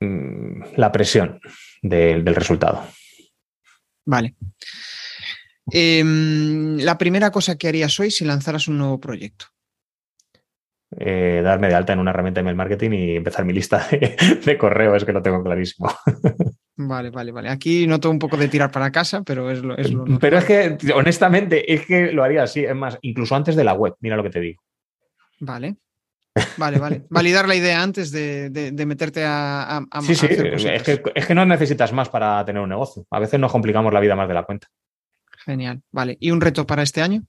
Mm, La presión del- del resultado. Vale. Em, la primera cosa que harías hoy si lanzaras un nuevo proyecto. Eh, darme de alta en una herramienta de email marketing y empezar mi lista de, de correo, es que lo tengo clarísimo. Vale, vale, vale. Aquí noto un poco de tirar para casa, pero es lo, es lo. Pero es que, honestamente, es que lo haría así. Es más, incluso antes de la web, mira lo que te digo. Vale. Vale, vale. Validar la idea antes de, de- de meterte a, a- a- Sí, a sí, hacer es que, es que no necesitas más para tener un negocio. A veces nos complicamos la vida más de la cuenta. Genial. Vale. ¿Y un reto para este año?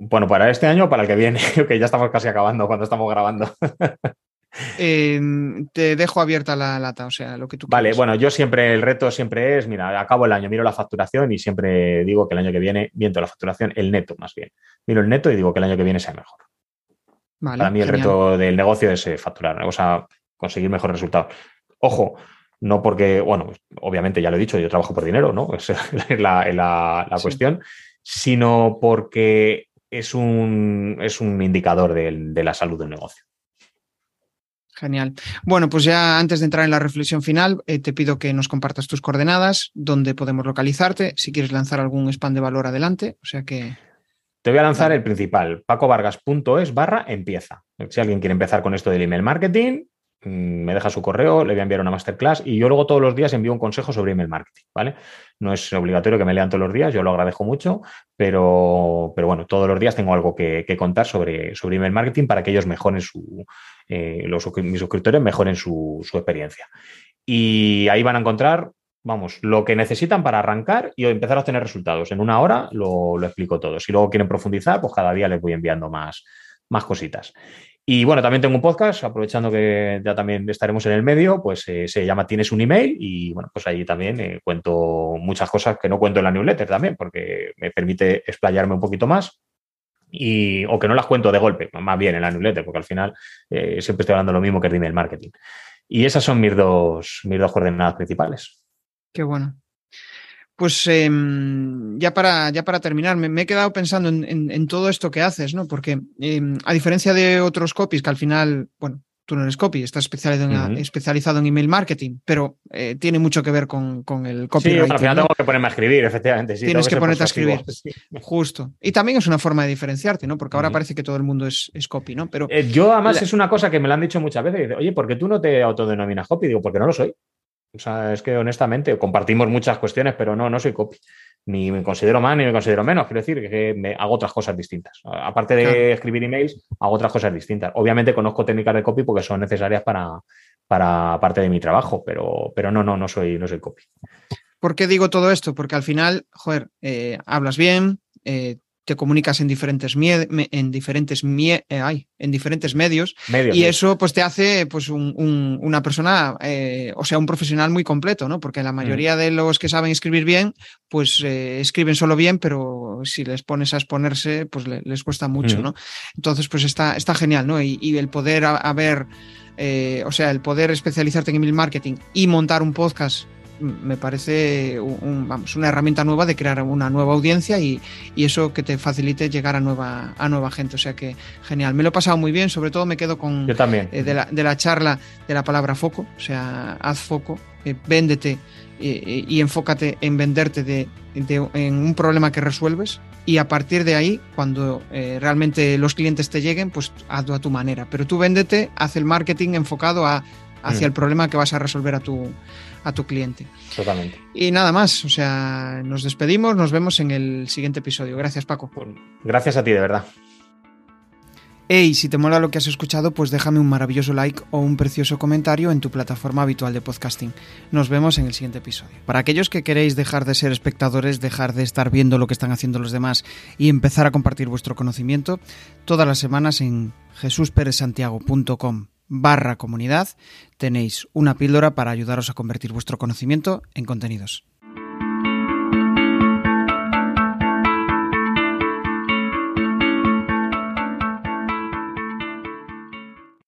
Bueno, para este año o para el que viene, que ya estamos casi acabando cuando estamos grabando. Te dejo abierta la lata, o sea, lo que tú Vale, quieras. bueno, yo siempre, el reto siempre es, mira, acabo el año, miro la facturación y siempre digo que el año que viene, miento la facturación, el neto más bien. Miro el neto y digo que el año que viene sea mejor. Vale, Para mí el reto del negocio es eh, facturar, o sea, conseguir mejores resultados. Ojo, no porque, bueno, obviamente ya lo he dicho, yo trabajo por dinero, ¿no? Esa es la, la- la Sí. cuestión, sino porque es un, es un indicador del- de la salud del negocio. Genial. Bueno, pues ya antes de entrar en la reflexión final, eh, te pido que nos compartas tus coordenadas, dónde podemos localizarte, si quieres lanzar algún spam de valor adelante. O sea que, Te voy a lanzar el principal, pacovargas.es barra empieza. Si alguien quiere empezar con esto del email marketing, mm, me deja su correo, le voy a enviar una masterclass y yo luego todos los días envío un consejo sobre email marketing, ¿vale? No es obligatorio que me lean todos los días, yo lo agradezco mucho, pero, pero bueno, todos los días tengo algo que, que contar sobre, sobre email marketing para que ellos mejoren su, eh, los, mis suscriptores mejoren su, su experiencia. Y ahí van a encontrar, vamos, lo que necesitan para arrancar y empezar a obtener resultados. En una hora lo, lo explico todo. Si luego quieren profundizar, pues cada día les voy enviando más, más cositas. Y bueno, también tengo un podcast, aprovechando que ya también estaremos en el medio, pues eh, se llama Tienes un email y bueno, pues ahí también eh, cuento muchas cosas que no cuento en la newsletter también, porque me permite explayarme un poquito más y, o que no las cuento de golpe, más bien en la newsletter, porque al final eh, siempre estoy hablando lo mismo que el email marketing. Y esas son mis dos, mis dos coordenadas principales. qué bueno. Pues em, ya, para, ya para terminar, me, he quedado pensando en, en- en todo esto que haces, ¿no? Porque em, a diferencia de otros copies que al final, bueno, tú no eres copy, estás especializado en, Ujú. especializado en email marketing, pero eh, tiene mucho que ver con, con el Sí, copywriting. bueno, al final ¿no? tengo que ponerme a escribir, efectivamente. sí, Tienes que ponerte a sí. Justo. Y también es una forma de diferenciarte, ¿no? Porque ahora parece que todo el mundo es, es copy, ¿no? Pero Eh, yo, además, La- es una cosa que me lo han dicho muchas veces. Oye, ¿por qué tú no te autodenominas copy? Digo, porque no lo soy. O sea, es que honestamente compartimos muchas cuestiones, pero no, no soy copy. Ni me considero más ni me considero menos. Quiero decir que me hago otras cosas distintas. Aparte de Claro. escribir emails, hago otras cosas distintas. Obviamente conozco técnicas de copy porque son necesarias para, para parte de mi trabajo, pero, pero no, no, no soy, no soy copy. ¿por qué digo todo esto? Porque al final, joder, eh, hablas bien, eh, te comunicas en diferentes, en diferentes, eh, en diferentes medios, medios y eso pues te hace pues un, una persona, eh, o sea, un profesional muy completo, ¿no? Porque la mm. mayoría de los que saben escribir bien, pues eh, escriben solo bien, pero si les pones a exponerse, pues les cuesta mucho, mm. ¿no? Entonces, pues está, está genial, ¿no? Y, y el poder haber, o sea, el poder especializarte en email marketing y montar un podcast me parece vamos, una herramienta nueva de crear una nueva audiencia y, eso que te facilite llegar a nueva, a nueva gente. O sea que genial. Me lo he pasado muy bien, sobre todo me quedo con Yo también. Eh, de, la, charla de la palabra foco, o sea, haz foco, eh, véndete eh, y enfócate en venderte de, en un problema que resuelves y a partir de ahí, cuando realmente los clientes te lleguen, pues hazlo a tu manera. Pero tú véndete, haz el marketing enfocado a, hacia mm. el problema que vas a resolver a tu, a tu cliente. Totalmente. Y nada más, o sea, nos despedimos, nos vemos en el siguiente episodio. Gracias, Paco. Gracias a ti, de verdad. Hey, si te mola lo que has escuchado, pues déjame un maravilloso like o un precioso comentario en tu plataforma habitual de podcasting. Nos vemos en el siguiente episodio. Para aquellos que queréis dejar de ser espectadores, dejar de estar viendo lo que están haciendo los demás y empezar a compartir vuestro conocimiento, todas las semanas en jesusperezsantiago.com barra comunidad tenéis una píldora para ayudaros a convertir vuestro conocimiento en contenidos.